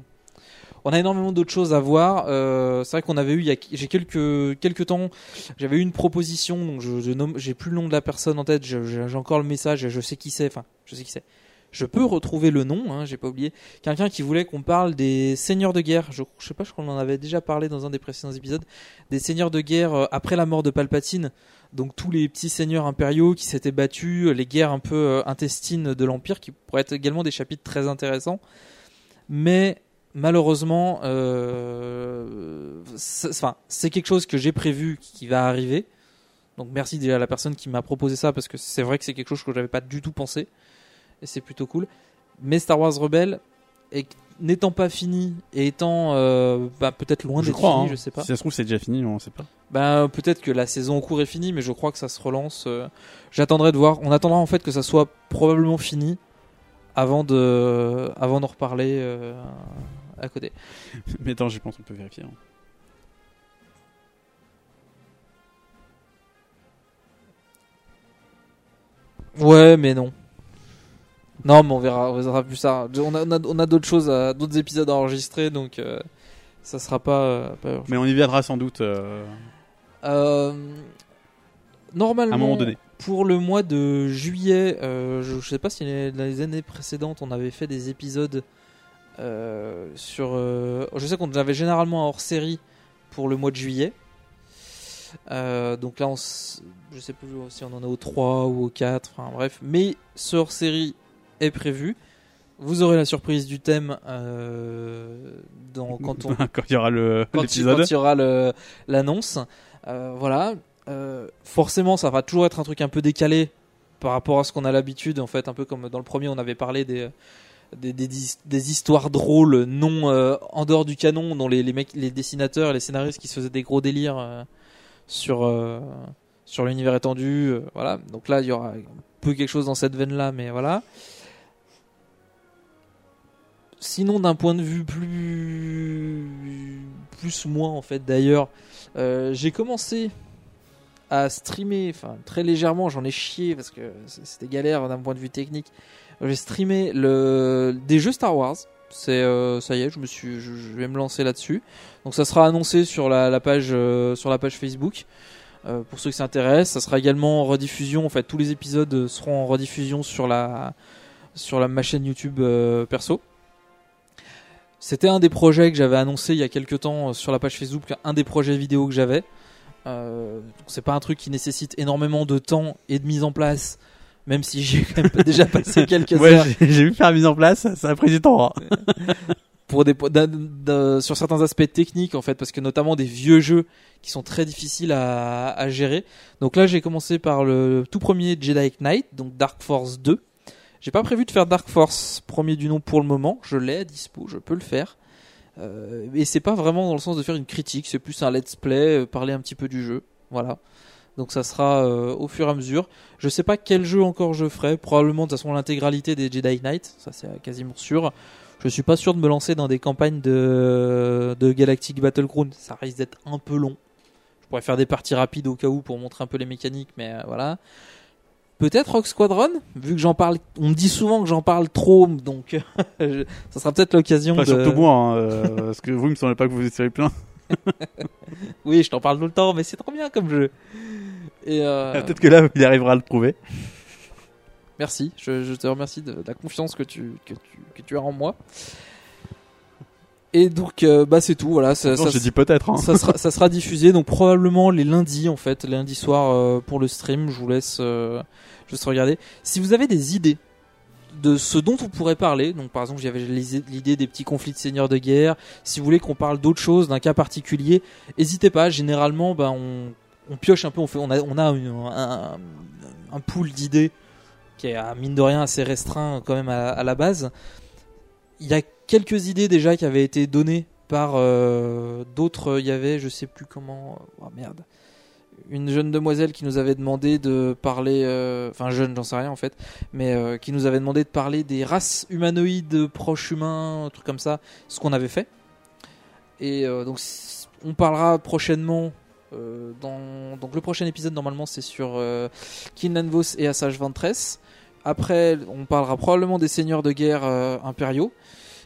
On a énormément d'autres choses à voir. Euh, c'est vrai qu'on avait eu, il y a, j'ai quelques quelques temps, j'avais eu une proposition, donc je, je nomme, j'ai plus le nom de la personne en tête, j'ai encore le message, je sais qui c'est, enfin, je sais qui c'est. Je peux retrouver le nom, hein, j'ai pas oublié. Quelqu'un qui voulait qu'on parle des seigneurs de guerre. Je, sais pas, je crois qu'on en avait déjà parlé dans un des précédents épisodes. Des seigneurs de guerre euh, après la mort de Palpatine. Donc tous les petits seigneurs impériaux qui s'étaient battus, euh, les guerres un peu euh, intestines de l'Empire, qui pourraient être également des chapitres très intéressants. Mais malheureusement, euh, c'est quelque chose que j'ai prévu qui va arriver. Donc merci déjà à la personne qui m'a proposé ça parce que c'est vrai que c'est quelque chose que j'avais pas du tout pensé et c'est plutôt cool. Mais Star Wars Rebelle, n'étant pas fini et étant euh, bah, peut-être loin
je
d'être
crois,
fini,
hein.
je sais pas.
Si ça se trouve, c'est déjà fini, on sait pas.
Ben peut-être que la saison en cours est finie, mais je crois que ça se relance. euh, J'attendrai de voir. On attendra en fait que ça soit probablement fini avant de, avant d'en reparler euh, à côté.
Mais attends, je pense qu'on peut vérifier. hein.
Ouais, mais non. Non, mais on verra, on verra plus ça. On a, on a, on a d'autres choses, d'autres épisodes à enregistrer, donc euh, ça sera pas. euh, pas.
Mais on y viendra sans doute. euh,
Euh, normalement,
À un moment donné.
pour le mois de juillet, je, je sais pas si les- dans les années précédentes on avait fait des épisodes sur. je sais qu'on avait généralement un hors série pour le mois de juillet. Euh, donc là, on s- je sais plus si on en est au 3 ou au 4, enfin bref. Mais ce hors série est prévu. Vous aurez la surprise du thème euh, dans, quand on,
Quand il y aura le-
quand il-
l'épisode.
quand il y aura le- l'annonce. Euh, voilà. Euh, forcément, ça va toujours être un truc un peu décalé par rapport à ce qu'on a l'habitude. En fait, un peu comme dans le premier, on avait parlé des des, des, dis- des histoires drôles non en dehors du canon, dont les, les mecs, les dessinateurs, et les scénaristes qui se faisaient des gros délires sur sur l'univers étendu. voilà. Donc là, il y aura un peu quelque chose dans cette veine-là, mais voilà. Sinon, d'un point de vue plus plus moi en fait d'ailleurs, euh, j'ai commencé à streamer, enfin très légèrement, j'en ai chié parce que c'était galère d'un point de vue technique. J'ai streamé le des jeux Star Wars. C'est euh, ça y est, je me suis, je, vais me lancer là-dessus. Donc ça sera annoncé sur la, page euh, sur la page Facebook. Euh, pour ceux qui s'intéressent, ça sera également en rediffusion. En fait, tous les épisodes seront en rediffusion sur la sur la ma chaîne YouTube perso. C'était un des projets que j'avais annoncé il y a quelques temps euh, sur la page Facebook, un des projets vidéo que j'avais. Euh, c'est pas un truc qui nécessite énormément de temps et de mise en place, même si j'ai quand même déjà passé quelques
Ouais,
heures.
j'ai- vu faire la mise en place, ça a pris du temps. hein.
pour des, d'un- sur certains aspects techniques en fait parce que notamment des vieux jeux qui sont très difficiles à, à gérer donc là j'ai commencé par le tout premier Jedi Knight donc Dark Force 2 j'ai pas prévu de faire Dark Force premier du nom pour le moment je l'ai à dispo je peux le faire euh, et c'est pas vraiment dans le sens de faire une critique c'est plus un let's play euh, parler un petit peu du jeu voilà donc ça sera euh, au fur et à mesure. Je sais pas quel jeu encore je ferai. Probablement de toute façon l'intégralité des Jedi Knight. Ça c'est quasiment sûr. Je suis pas sûr de me lancer dans des campagnes de, de Galactic Battleground. Ça risque d'être un peu long. Je pourrais faire des parties rapides au cas où pour montrer un peu les mécaniques, mais euh, voilà. Peut-être Rock Squadron, vu que j'en parle. On me dit souvent que j'en parle trop, donc ça sera peut-être l'occasion
Pas
de.
surtout moi, hein, euh, parce que vous, il me semblait pas que vous étiez plein.
oui, je t'en parle tout le temps, mais c'est trop bien comme jeu. Et euh,
Ah, Peut-être que là, il arrivera à le trouver.
Merci, je, je te remercie de, de la confiance que tu, que, tu, que tu as en moi. Et donc, euh, bah c'est tout, voilà. Ça,
Non,
ça-
j'ai dit peut-être, hein.
Ça sera, ça sera diffusé, donc probablement les lundis en fait, lundi soir euh, pour le stream. Je vous laisse euh, juste regarder. Si vous avez des idées de ce dont on pourrait parler, donc par exemple j'avais l'idée des petits conflits de seigneurs de guerre. Si vous voulez qu'on parle d'autre chose, d'un cas particulier, n'hésitez pas. Généralement, bah, on, on pioche un peu, on fait, on a, on a une- un, un pool d'idées qui est à mine de rien assez restreint quand même à, à la base. Il y a quelques idées déjà qui avaient été données par euh, d'autres. Il y avait, je sais plus comment. Oh merde. Une jeune demoiselle qui nous avait demandé de parler. euh, Enfin, jeune, j'en sais rien en fait. Mais euh, qui nous avait demandé de parler des races humanoïdes proches humains, un truc comme ça. Ce qu'on avait fait. Et euh, donc, on parlera prochainement. euh. Donc, le prochain épisode, normalement, c'est sur euh, Kinlan Vos et Assage Ventress. Après, on parlera probablement des seigneurs de guerre euh, impériaux.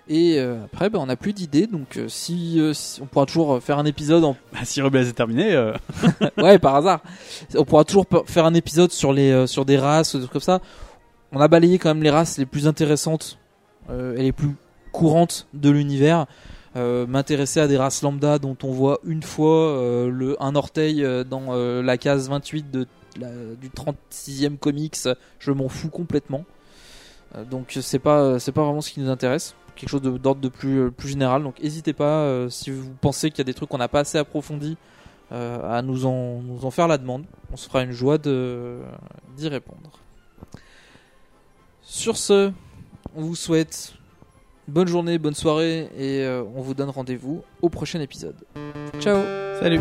Et euh, après, ben, on n'a plus d'idées. Donc, euh, si, euh, si- on pourra toujours faire un épisode en
Bah, si Rebels est terminé,
ouais, par hasard. On pourra toujours faire un épisode sur les sur des races, des trucs comme ça. On a balayé quand même les races les plus intéressantes et les plus courantes de l'univers. M'intéresser à des races lambda dont on voit une fois le un orteil dans la case 28 de la- du 36e comics, je m'en fous complètement. Euh, donc c'est pas c'est pas vraiment ce qui nous intéresse. Quelque chose d'ordre de, plus euh, plus général. Donc n'hésitez pas euh, si vous pensez qu'il y a des trucs qu'on n'a pas assez approfondis euh, à nous en, faire la demande. On se fera une joie d'y répondre. Sur ce, on vous souhaite bonne journée, bonne soirée et euh, on vous donne rendez-vous au prochain épisode. Ciao
Salut